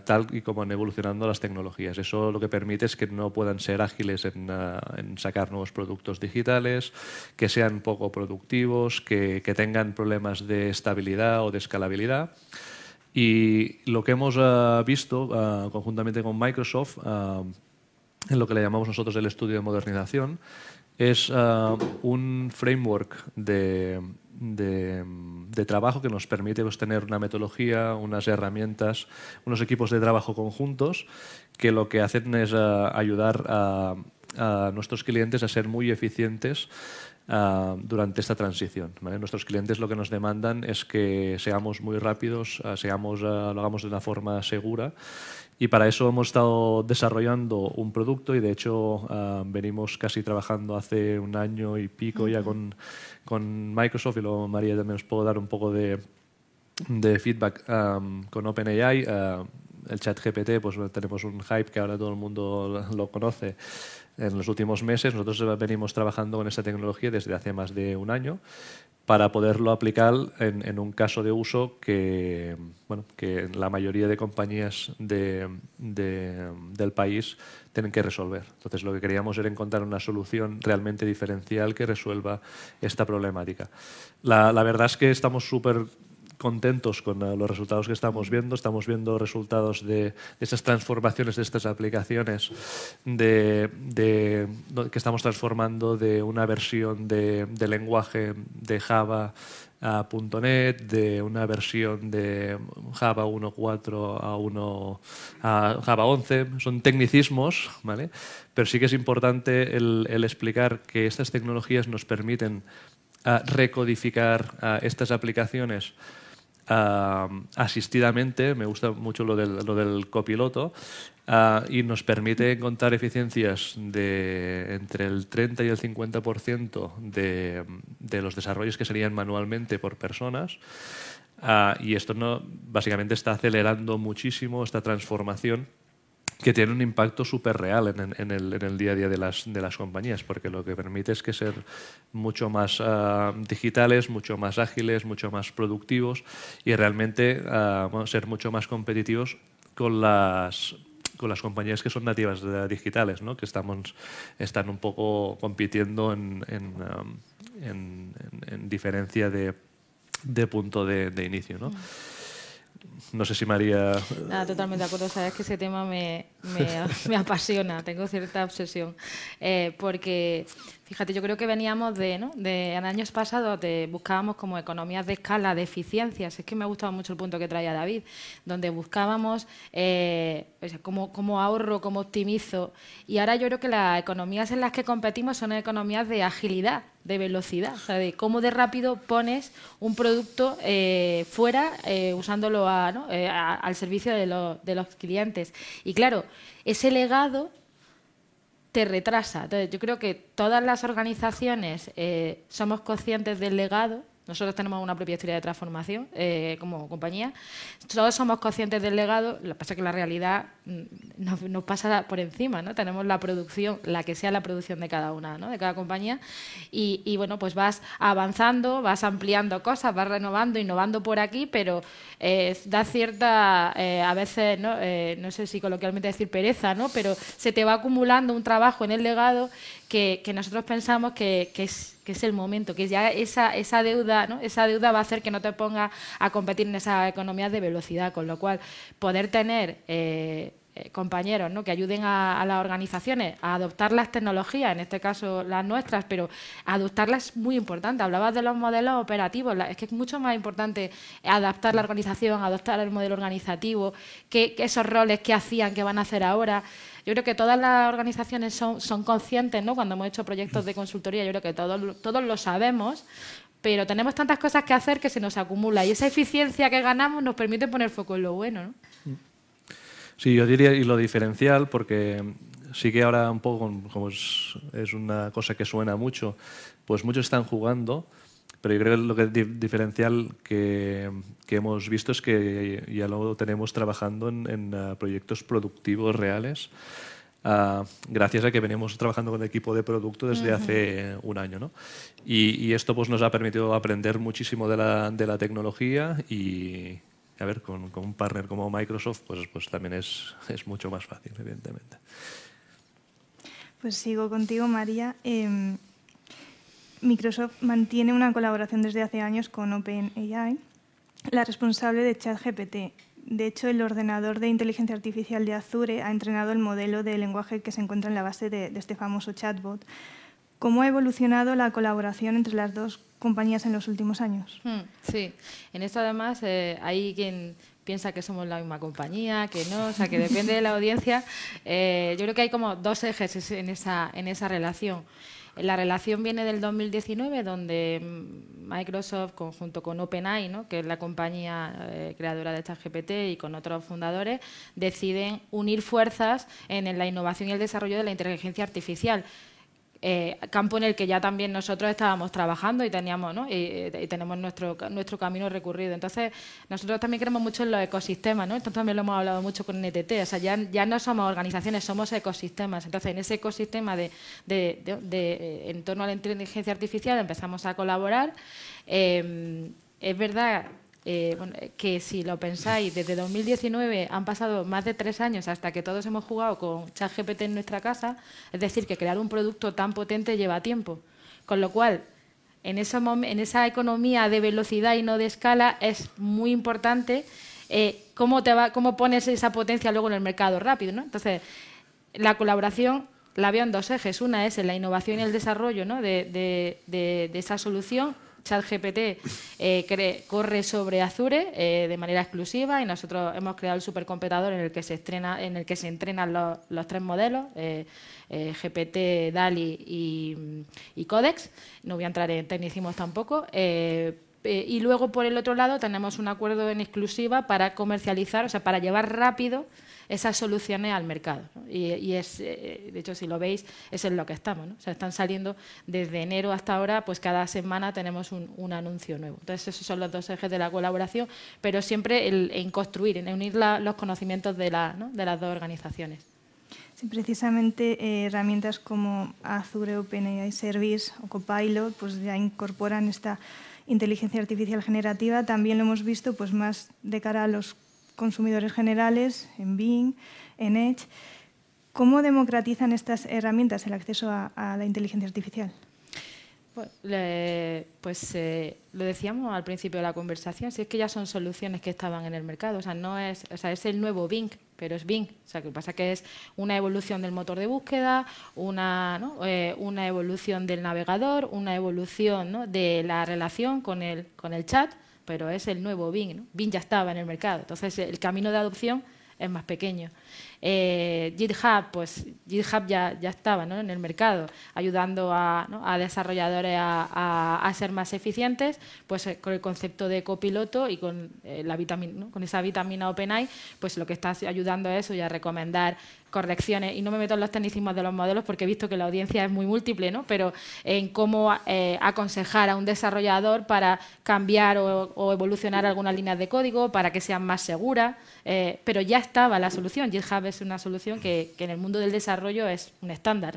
tal y como han evolucionado las tecnologías. Eso lo que permite es que no puedan ser ágiles en, sacar nuevos productos digitales, que sean poco productivos, que, tengan problemas de estabilidad o de escalabilidad. Y lo que hemos visto conjuntamente con Microsoft en lo que le llamamos nosotros el estudio de modernización, es uh, un framework de, de, trabajo que nos permite pues, tener una metodología, unas herramientas, unos equipos de trabajo conjuntos que lo que hacen es uh, ayudar a, a, nuestros clientes a ser muy eficientes uh, durante esta transición. ¿vale? Nuestros clientes lo que nos demandan es que seamos muy rápidos, seamos, lo hagamos de una forma segura y para eso hemos estado desarrollando un producto y de hecho ah, venimos casi trabajando hace un año y pico ya con, con Microsoft y luego María también os puedo dar un poco de, de feedback con OpenAI. Uh, el chat GPT, pues tenemos un hype que ahora todo el mundo lo conoce en los últimos meses. Nosotros venimos trabajando con esta tecnología desde hace más de un año para poderlo aplicar en, un caso de uso que, bueno, que la mayoría de compañías de, del país tienen que resolver. Entonces lo que queríamos era encontrar una solución realmente diferencial que resuelva esta problemática. La, la verdad es que estamos súper contentos con eh, los resultados que estamos viendo. Estamos viendo resultados de, esas transformaciones de estas aplicaciones de, que estamos transformando de una versión de, lenguaje de Java a .NET, de una versión de Java 1.4 a, 1, a Java 11. Son tecnicismos, ¿vale? pero sí que es importante el, el explicar que estas tecnologías nos permiten a recodificar estas aplicaciones asistidamente, me gusta mucho lo del, lo del copiloto, Ah, y nos permite encontrar eficiencias de entre el 30 y el 50% de, de los desarrollos que serían manualmente por personas. Ah, y esto no, básicamente está acelerando muchísimo esta transformación que tiene un impacto súper real en, en, el, en, el, día a día de las, de las compañías, porque lo que permite es que ser mucho más uh, digitales, mucho más ágiles, mucho más productivos y realmente uh, ser mucho más competitivos con las con las compañías que son nativas digitales, ¿no? que estamos, están un poco compitiendo en, en, en diferencia de, de, punto de, de inicio. ¿no? Mm. No sé si María... Nada, totalmente de acuerdo. Sabes que ese tema me, me, me apasiona, tengo cierta obsesión. Eh, porque Fíjate, yo creo que veníamos de, ¿no? de en años pasados de, buscábamos como economías de escala, de eficiencias. Es que me ha gustado mucho el punto que traía David, donde buscábamos eh, cómo, ahorro, cómo optimizo. Y ahora yo creo que las economías en las que competimos son economías de agilidad, de velocidad, o sea, de cómo de rápido pones un producto eh, fuera eh, usándolo eh, a, al servicio de los clientes. Y claro, ese legado te retrasa. Entonces, yo creo que todas las organizaciones eh, somos conscientes del legado nosotros tenemos una propia historia de transformación eh, como compañía. Todos somos conscientes del legado, lo que pasa es que la realidad mm, nos, pasa por encima. ¿no? Tenemos la producción, la que sea la producción de cada una, ¿no? de cada compañía. Y, bueno, pues vas avanzando, vas ampliando cosas, vas renovando, innovando por aquí, pero eh, da cierta, eh, a veces, ¿no? no sé si coloquialmente decir pereza, ¿no? pero se te va acumulando un trabajo en el legado que, nosotros pensamos que, es, que, es, el momento, que ya esa, esa, deuda, ¿no? esa deuda va a hacer que no te pongas a competir en esa economía de velocidad, con lo cual poder tener eh, eh, compañeros ¿no? que ayuden a, las organizaciones a adoptar las tecnologías, en este caso las nuestras, pero adoptarlas es muy importante. Hablabas de los modelos operativos, es que es mucho más importante adaptar la organización, adoptar el modelo organizativo, que, esos roles que hacían, que van a hacer ahora. Yo creo que todas las organizaciones son, son conscientes, ¿no? cuando hemos hecho proyectos de consultoría, yo creo que todos, todos lo sabemos, pero tenemos tantas cosas que hacer que se nos acumula y esa eficiencia que ganamos nos permite poner foco en lo bueno. ¿no? Sí, yo diría, y lo diferencial, porque sí que ahora un poco, como es, es una cosa que suena mucho, pues muchos están jugando, pero yo creo que lo que diferencial que, que, hemos visto es que ya lo tenemos trabajando en, en uh, proyectos productivos reales, uh, gracias a que venimos trabajando con el equipo de producto desde uh -huh. hace un año. ¿no? Y, y, esto pues, nos ha permitido aprender muchísimo de la, de la tecnología y, a ver, con, con, un partner como Microsoft, pues, pues también es, es, mucho más fácil, evidentemente. Pues sigo contigo, María. Eh, Microsoft mantiene una colaboración desde hace años con OpenAI, la responsable de ChatGPT. De hecho, el ordenador de inteligencia artificial de Azure ha entrenado el modelo de lenguaje que se encuentra en la base de, este famoso chatbot. ¿Cómo ha evolucionado la colaboración entre las dos compañías en los últimos años. Hmm, sí, en esto además eh, hay quien piensa que somos la misma compañía, que no, o sea, que depende de la audiencia. Eh, yo creo que hay como dos ejes en esa, en esa relación. La relación viene del 2019, donde Microsoft, conjunto con OpenAI, que es la compañía eh, creadora de ChatGPT, y con otros fundadores, deciden unir fuerzas en la innovación y el desarrollo de la inteligencia artificial eh, campo en el que ya también nosotros estábamos trabajando y teníamos ¿no? y, y, tenemos nuestro, nuestro camino recurrido. Entonces, nosotros también creemos mucho en los ecosistemas, ¿no? esto también lo hemos hablado mucho con NTT, o sea, ya, ya no somos organizaciones, somos ecosistemas. Entonces, en ese ecosistema de, de, de, de en torno a la inteligencia artificial empezamos a colaborar. Eh, es verdad eh, eh, que si lo pensáis, desde 2019 han pasado más de tres años hasta que todos hemos jugado con ChatGPT en nuestra casa, es decir, que crear un producto tan potente lleva tiempo. Con lo cual, en, en esa economía de velocidad y no de escala es muy importante eh, cómo, te va, cómo pones esa potencia luego en el mercado rápido. ¿no? Entonces, la colaboración la veo en dos ejes. Una es en la innovación y el desarrollo de esa solución ChatGPT eh, corre sobre Azure eh, de manera exclusiva y nosotros hemos creado el supercomputador en el que se en el que se entrenan los, los tres modelos, eh GPT, DALI y, y, Codex. No voy a entrar en tecnicismos tampoco. Eh, y luego, por el otro lado, tenemos un acuerdo en exclusiva para comercializar, o sea, para llevar rápido esas soluciones al mercado. Y, es, eh, de hecho, si lo veis, es en lo que estamos. O sea, están saliendo desde enero hasta ahora, pues cada semana tenemos un, anuncio nuevo. Entonces, esos son los dos ejes de la colaboración, pero siempre en construir, en unir los conocimientos de, la, de las dos organizaciones. Sí, precisamente eh, herramientas como Azure OpenAI Service o Copilot pues ya incorporan esta inteligencia artificial generativa. También lo hemos visto pues más de cara a los consumidores generales, en Bing, en Edge. ¿Cómo democratizan estas herramientas el acceso a, la inteligencia artificial? Pues, pues eh, lo decíamos al principio de la conversación, si es que ya son soluciones que estaban en el mercado, o sea, no es, o sea, es el nuevo Bing, pero es Bing, o sea, que pasa que es una evolución del motor de búsqueda, una, eh, una evolución del navegador, una evolución de la relación con el, con el chat, pero es el nuevo Bing. ¿no? Bing ya estaba en el mercado, entonces el camino de adopción es más pequeño. Eh, GitHub, pues GitHub ya, ya estaba en el mercado, ayudando a, desarrolladores a, ser más eficientes, pues eh, con el concepto de copiloto y con, eh, la con esa vitamina OpenAI, pues lo que está ayudando a eso y a recomendar correcciones, y no me meto en los tecnicismos de los modelos porque he visto que la audiencia es muy múltiple, ¿no? pero en cómo aconsejar a un desarrollador para cambiar o, evolucionar algunas líneas de código para que sean más seguras, pero ya estaba la solución. GitHub es una solución que, en el mundo del desarrollo es un estándar.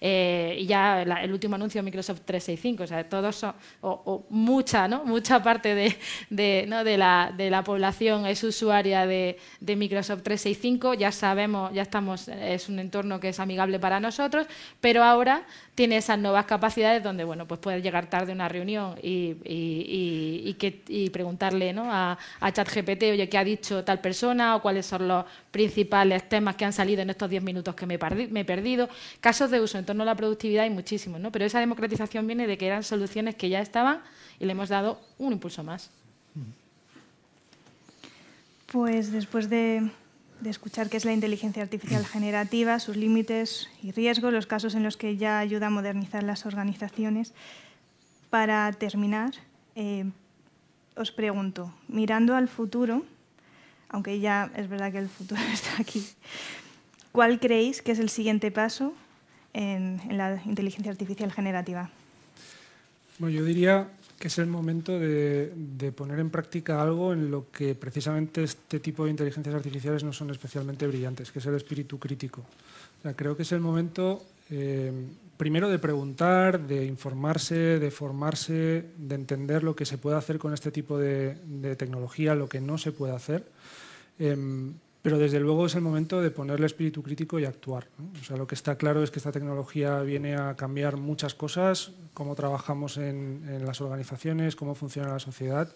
Eh, y ya el último anuncio de Microsoft 365, o sea, todos son, o, mucha, ¿no? mucha parte de, de, la, de, la, población es usuaria de, de, Microsoft 365, ya sabemos, ya estamos, es un entorno que es amigable para nosotros, pero ahora tiene esas nuevas capacidades donde bueno, pues puedes llegar tarde a una reunión y, preguntarle ¿no? a, ChatGPT, oye, ¿qué ha dicho tal persona? o cuáles son los principales temas que han salido en estos 10 minutos que me, he perdido. Casos de uso en torno a la productividad hay muchísimos, ¿no? pero esa democratización viene de que eran soluciones que ya estaban y le hemos dado un impulso más. Pues después de, escuchar qué es la inteligencia artificial generativa, sus límites y riesgos, los casos en los que ya ayuda a modernizar las organizaciones, para terminar, eh, os pregunto, mirando al futuro, aunque ya es verdad que el futuro está aquí. ¿Cuál creéis que es el siguiente paso en, la inteligencia artificial generativa? Bueno, yo diría que es el momento de, poner en práctica algo en lo que precisamente este tipo de inteligencias artificiales no son especialmente brillantes, que es el espíritu crítico. creo que es el momento, eh, primero, de preguntar, de informarse, de formarse, de entender lo que se puede hacer con este tipo de tecnología, lo que no se puede hacer Em, pero desde luego es el momento de ponerle espíritu crítico y actuar. O sea, lo que está claro es que esta tecnología viene a cambiar muchas cosas, cómo trabajamos en, las organizaciones, cómo funciona la sociedad.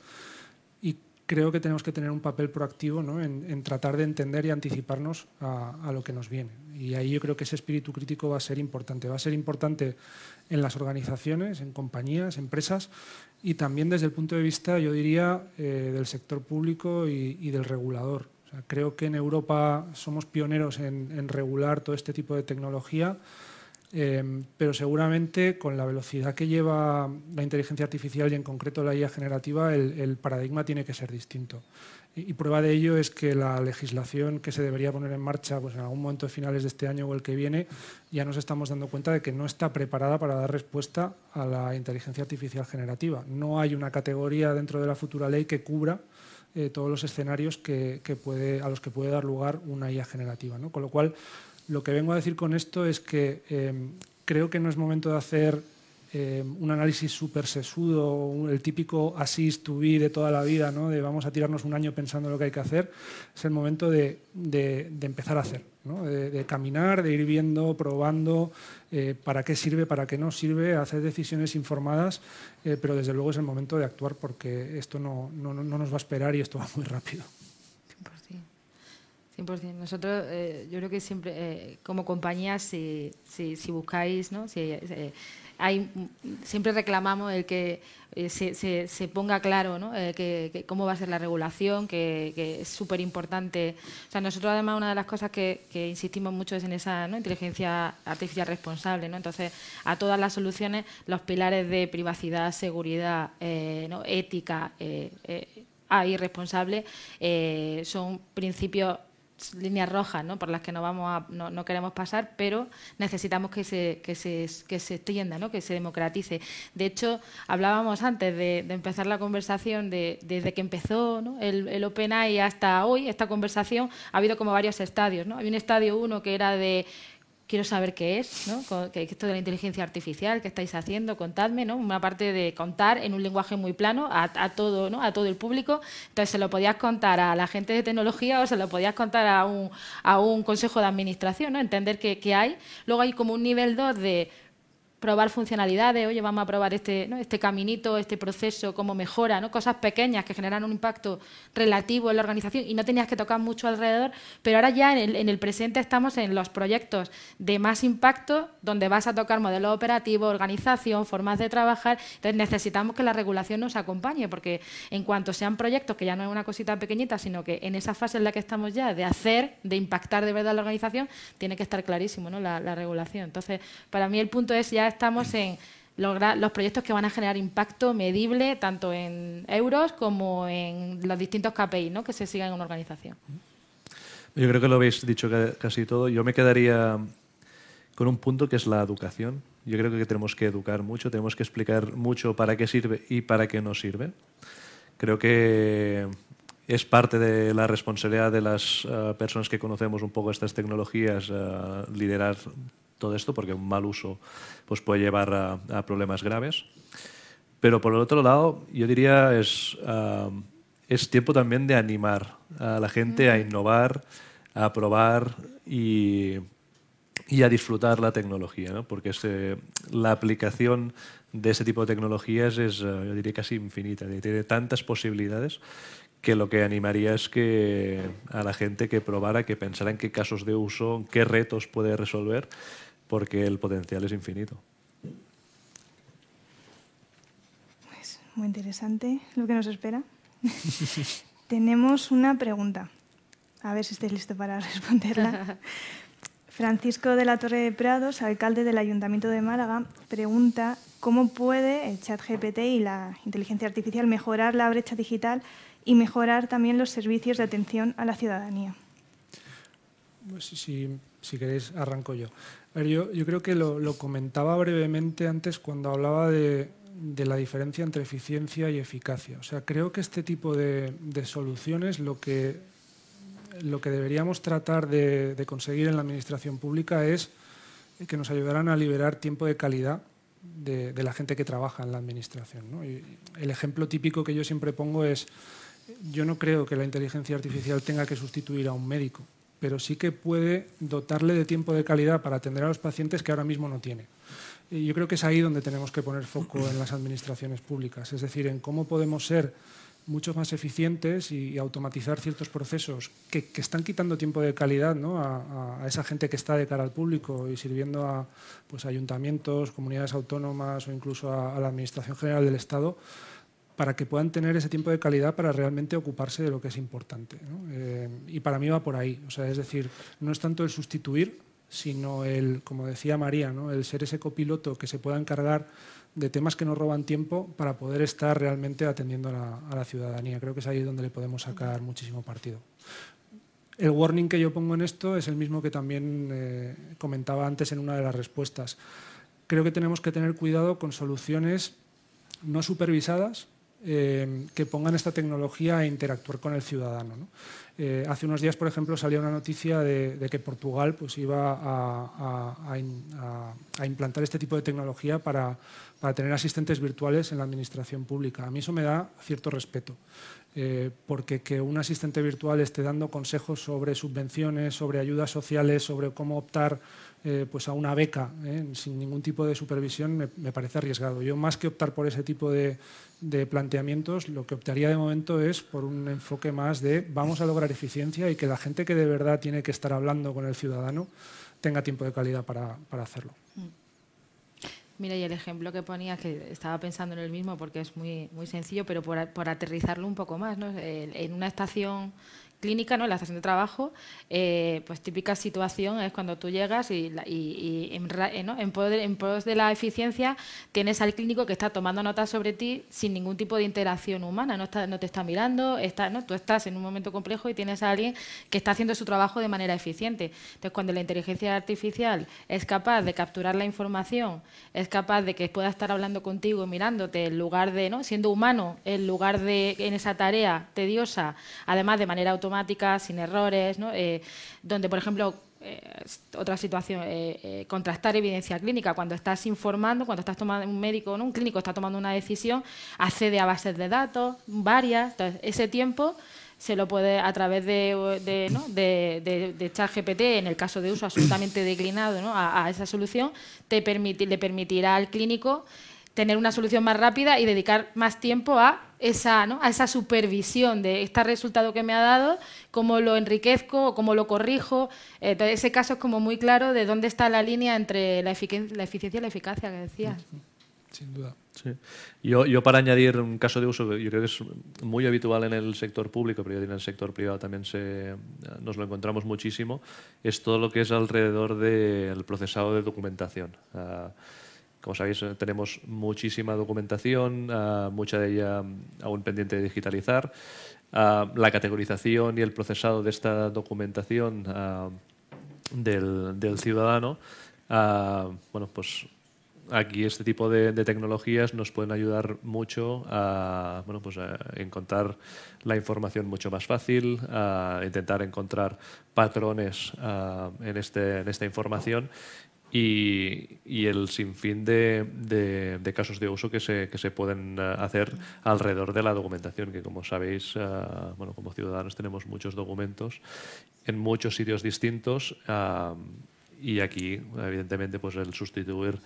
Y creo que tenemos que tener un papel proactivo en, tratar de entender y anticiparnos a, lo que nos viene. Y ahí yo creo que ese espíritu crítico va a ser importante. Va a ser importante en las organizaciones, en compañías, empresas y también desde el punto de vista, yo diría, eh, del sector público y del regulador creo que en Europa somos pioneros en, regular todo este tipo de tecnología, em, pero seguramente con la velocidad que lleva la inteligencia artificial y en concreto la IA generativa, el, paradigma tiene que ser distinto. Y, prueba de ello es que la legislación que se debería poner en marcha pues, en algún momento de finales de este año o el que viene, ya nos estamos dando cuenta de que no está preparada para dar respuesta a la inteligencia artificial generativa. No hay una categoría dentro de la futura ley que cubra eh, todos los escenarios que, a los que puede dar lugar una IA generativa. Con lo cual, lo que vengo a decir con esto es que em, creo que no es momento de hacer em, un análisis súper sesudo, el típico assist to be de toda la vida, ¿no? de vamos a tirarnos un año pensando lo que hay que hacer. Es el momento de, de empezar a hacer de, caminar, de ir viendo, probando eh, para qué sirve, para qué no sirve, hacer decisiones informadas, eh, pero desde luego es el momento de actuar porque esto no, no, no, nos va a esperar y esto va muy rápido. 100%. Nosotros, eh, yo creo que siempre, como compañía, si, si, si buscáis, ¿no? Si, hay, siempre reclamamos el que eh, se, se, ponga claro ¿no? eh, que, cómo va a ser la regulación, que, es súper importante. O sea, nosotros además una de las cosas que, insistimos mucho es en esa ¿no? inteligencia artificial responsable. ¿no? Entonces, a todas las soluciones, los pilares de privacidad, seguridad, eh, ética y responsable son principios líneas rojas ¿no? por las que no, vamos a, no, no, queremos pasar, pero necesitamos que se, que se, que se extienda, ¿no? que se democratice. De hecho, hablábamos antes de, de empezar la conversación, de, desde que empezó ¿no? el, el OpenAI hasta hoy, esta conversación, ha habido como varios estadios. ¿no? Había un estadio uno que era de quiero saber qué es, ¿no? ¿Qué, esto de la inteligencia artificial, qué estáis haciendo, contadme, ¿no? Una parte de contar en un lenguaje muy plano a, a, todo, ¿no? A todo el público. Entonces se lo podías contar a la gente de tecnología o se lo podías contar a un, a un consejo de administración, ¿no? Entender qué, qué hay. Luego hay como un nivel 2 de probar funcionalidades, oye, vamos a probar este, ¿no? este caminito, este proceso, cómo mejora, ¿no? cosas pequeñas que generan un impacto relativo en la organización y no tenías que tocar mucho alrededor, pero ahora ya en el, en el presente estamos en los proyectos de más impacto, donde vas a tocar modelos operativos, organización, formas de trabajar, entonces necesitamos que la regulación nos acompañe, porque en cuanto sean proyectos, que ya no es una cosita pequeñita, sino que en esa fase en la que estamos ya, de hacer, de impactar de verdad la organización, tiene que estar clarísimo ¿no? la, la regulación. Entonces, para mí el punto es ya estamos en lograr los proyectos que van a generar impacto medible tanto en euros como en los distintos KPI ¿no? que se sigan en una organización. Yo creo que lo habéis dicho casi todo. Yo me quedaría con un punto que es la educación. Yo creo que tenemos que educar mucho, tenemos que explicar mucho para qué sirve y para qué no sirve. Creo que es parte de la responsabilidad de las uh, personas que conocemos un poco estas tecnologías uh, liderar todo esto, porque un mal uso pues, puede llevar a, a problemas graves. Pero por el otro lado, yo diría es, uh, es tiempo también de animar a la gente a innovar, a probar y, y a disfrutar la tecnología, ¿no? porque ese, la aplicación de ese tipo de tecnologías es, uh, yo diría, casi infinita, tiene tantas posibilidades que lo que animaría es que a la gente que probara, que pensara en qué casos de uso, qué retos puede resolver, porque el potencial es infinito. Pues muy interesante lo que nos espera. Tenemos una pregunta. A ver si estáis listos para responderla. Francisco de la Torre de Prados, alcalde del Ayuntamiento de Málaga, pregunta cómo puede el chat GPT y la inteligencia artificial mejorar la brecha digital y mejorar también los servicios de atención a la ciudadanía. Pues si, si queréis, arranco yo. Ver, yo, creo que lo, comentaba brevemente antes cuando hablaba de, la diferencia entre eficiencia y eficacia. O sea, creo que este tipo de, soluciones lo que, lo que deberíamos tratar de, conseguir en la administración pública es que nos ayudaran a liberar tiempo de calidad de, la gente que trabaja en la administración. Y el ejemplo típico que yo siempre pongo es yo no creo que la inteligencia artificial tenga que sustituir a un médico, pero sí que puede dotarle de tiempo de calidad para atender a los pacientes que ahora mismo no tiene. Y yo creo que es ahí donde tenemos que poner foco en las administraciones públicas, es decir, en cómo podemos ser mucho más eficientes y, automatizar ciertos procesos que, están quitando tiempo de calidad ¿no? a, esa gente que está de cara al público y sirviendo a pues, ayuntamientos, comunidades autónomas o incluso a la Administración General del Estado para que puedan tener ese tiempo de calidad para realmente ocuparse de lo que es importante. Eh, y para mí va por ahí. O sea, es decir, no es tanto el sustituir, sino el, como decía María, el ser ese copiloto que se pueda encargar de temas que nos roban tiempo para poder estar realmente atendiendo a la, a la ciudadanía. Creo que es ahí donde le podemos sacar muchísimo partido. El warning que yo pongo en esto es el mismo que también eh, comentaba antes en una de las respuestas. Creo que tenemos que tener cuidado con soluciones no supervisadas, eh, que pongan esta tecnología a interactuar con el ciudadano. ¿no? Eh, hace unos días, por ejemplo, salía una noticia de, que Portugal pues, iba a, implantar este tipo de tecnología para, para tener asistentes virtuales en la administración pública. A mí eso me da cierto respeto. Eh, porque que un asistente virtual esté dando consejos sobre subvenciones, sobre ayudas sociales, sobre cómo optar eh, pues a una beca eh, sin ningún tipo de supervisión me, me, parece arriesgado. Yo más que optar por ese tipo de, de, planteamientos, lo que optaría de momento es por un enfoque más de vamos a lograr eficiencia y que la gente que de verdad tiene que estar hablando con el ciudadano tenga tiempo de calidad para, hacerlo. Mm. Mira, y el ejemplo que ponía, que estaba pensando en el mismo porque es muy, muy sencillo, pero por, por aterrizarlo un poco más, ¿no? en una estación clínica, ¿no? la estación de trabajo, eh, pues típica situación es cuando tú llegas y, en, en, pos de, la eficiencia tienes al clínico que está tomando notas sobre ti sin ningún tipo de interacción humana, no, está, no te está mirando, está, ¿no? tú estás en un momento complejo y tienes a alguien que está haciendo su trabajo de manera eficiente. Entonces, cuando la inteligencia artificial es capaz de capturar la información, es capaz de que pueda estar hablando contigo, mirándote, en lugar de, ¿no? siendo humano, en lugar de en esa tarea tediosa, además de manera automática, sin errores, eh, donde, por ejemplo, eh, otra situación, eh, contrastar evidencia clínica. Cuando estás informando, cuando estás tomando un médico, ¿no? un clínico está tomando una decisión, accede a bases de datos, varias. Entonces, ese tiempo se lo puede, a través de, de, ¿no? de, de, ChatGPT, en el caso de uso absolutamente declinado a, esa solución, te le permitirá al clínico tener una solución más rápida y dedicar más tiempo a esa, a esa supervisión de este resultado que me ha dado, cómo lo enriquezco, cómo lo corrijo. Entonces, ese caso es como muy claro de dónde está la línea entre la, la eficiencia y la eficacia que decías. Sin duda. Yo, yo, para añadir un caso de uso que yo creo que es muy habitual en el sector público, pero en el sector privado también se, nos lo encontramos muchísimo, es todo lo que es alrededor del procesado de documentación. Ah, como sabéis, eh, tenemos muchísima documentación, ah, mucha de ella aún pendiente de digitalizar. Ah, la categorización y el procesado de esta documentación ah, del, ciudadano, bueno, pues aquí este tipo de, tecnologías nos pueden ayudar mucho a, bueno, pues a encontrar la información mucho más fácil, a intentar encontrar patrones en, este, en esta información y, el sinfín de, casos de uso que se, pueden eh, hacer alrededor de la documentación, que como sabéis, eh, bueno, como ciudadanos tenemos muchos documentos en muchos sitios distintos eh, y aquí, evidentemente, pues el sustituir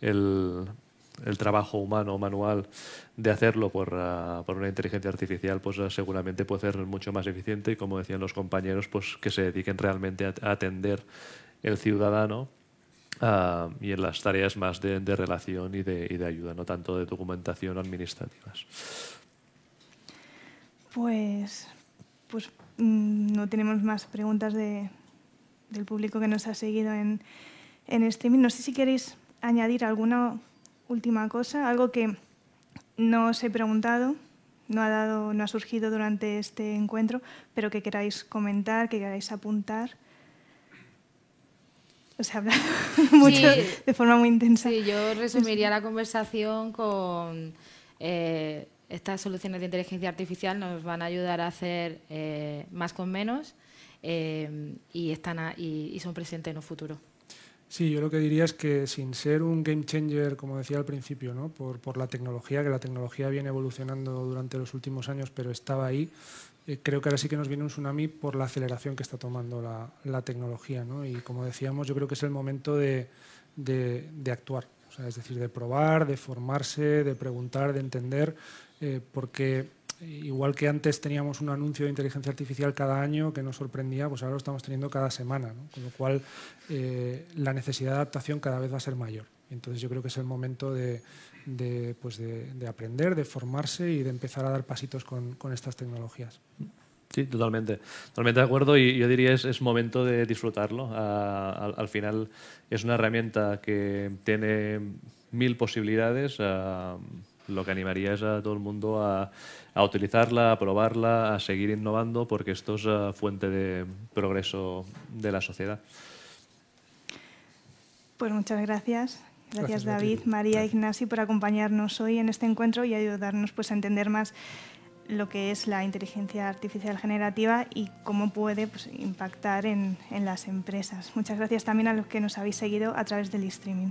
el, trabajo humano manual de hacerlo por, por, una inteligencia artificial, pues seguramente puede ser mucho más eficiente y como decían los compañeros, pues que se dediquen realmente a atender el ciudadano Ah, y en las tareas más de, relación y de, y de, ayuda, no tanto de documentación administrativas. Pues, pues mm, no tenemos más preguntas de, del público que nos ha seguido en, en streaming. No sé si queréis añadir alguna última cosa, algo que no os he preguntado, no ha, dado, no ha surgido durante este encuentro, pero que queráis comentar, que queráis apuntar se ha hablado mucho de forma muy intensa. Sí, yo resumiría la conversación con eh, estas soluciones de inteligencia artificial nos van a ayudar a hacer eh, más con menos eh, y, están y, son presentes en un futuro. Sí, yo lo que diría es que sin ser un game changer, como decía al principio, ¿no? por, por la tecnología, que la tecnología viene evolucionando durante los últimos años, pero estaba ahí, creo que ahora sí que nos viene un tsunami por la aceleración que está tomando la, tecnología. ¿no? Y como decíamos, yo creo que es el momento de, actuar, es decir, de probar, de formarse, de preguntar, de entender, eh, porque igual que antes teníamos un anuncio de inteligencia artificial cada año que nos sorprendía, pues ahora lo estamos teniendo cada semana, con lo cual eh, la necesidad de adaptación cada vez va a ser mayor. Entonces yo creo que es el momento de, de, pues de, aprender, de formarse y de empezar a dar pasitos con, con estas tecnologías. Sí, totalmente. Totalmente de acuerdo y yo diría es, es momento de disfrutarlo. Ah, al, final es una herramienta que tiene mil posibilidades. Ah, lo que animaría es a todo el mundo a, a, utilizarla, a probarla, a seguir innovando porque esto es ah, fuente de progreso de la sociedad. Pues muchas gracias. Gracias, David, María, Ignasi por acompañarnos hoy en este encuentro y ayudarnos pues, a entender más lo que es la inteligencia artificial generativa y cómo puede pues, impactar en, en las empresas. Muchas gracias también a los que nos habéis seguido a través del streaming.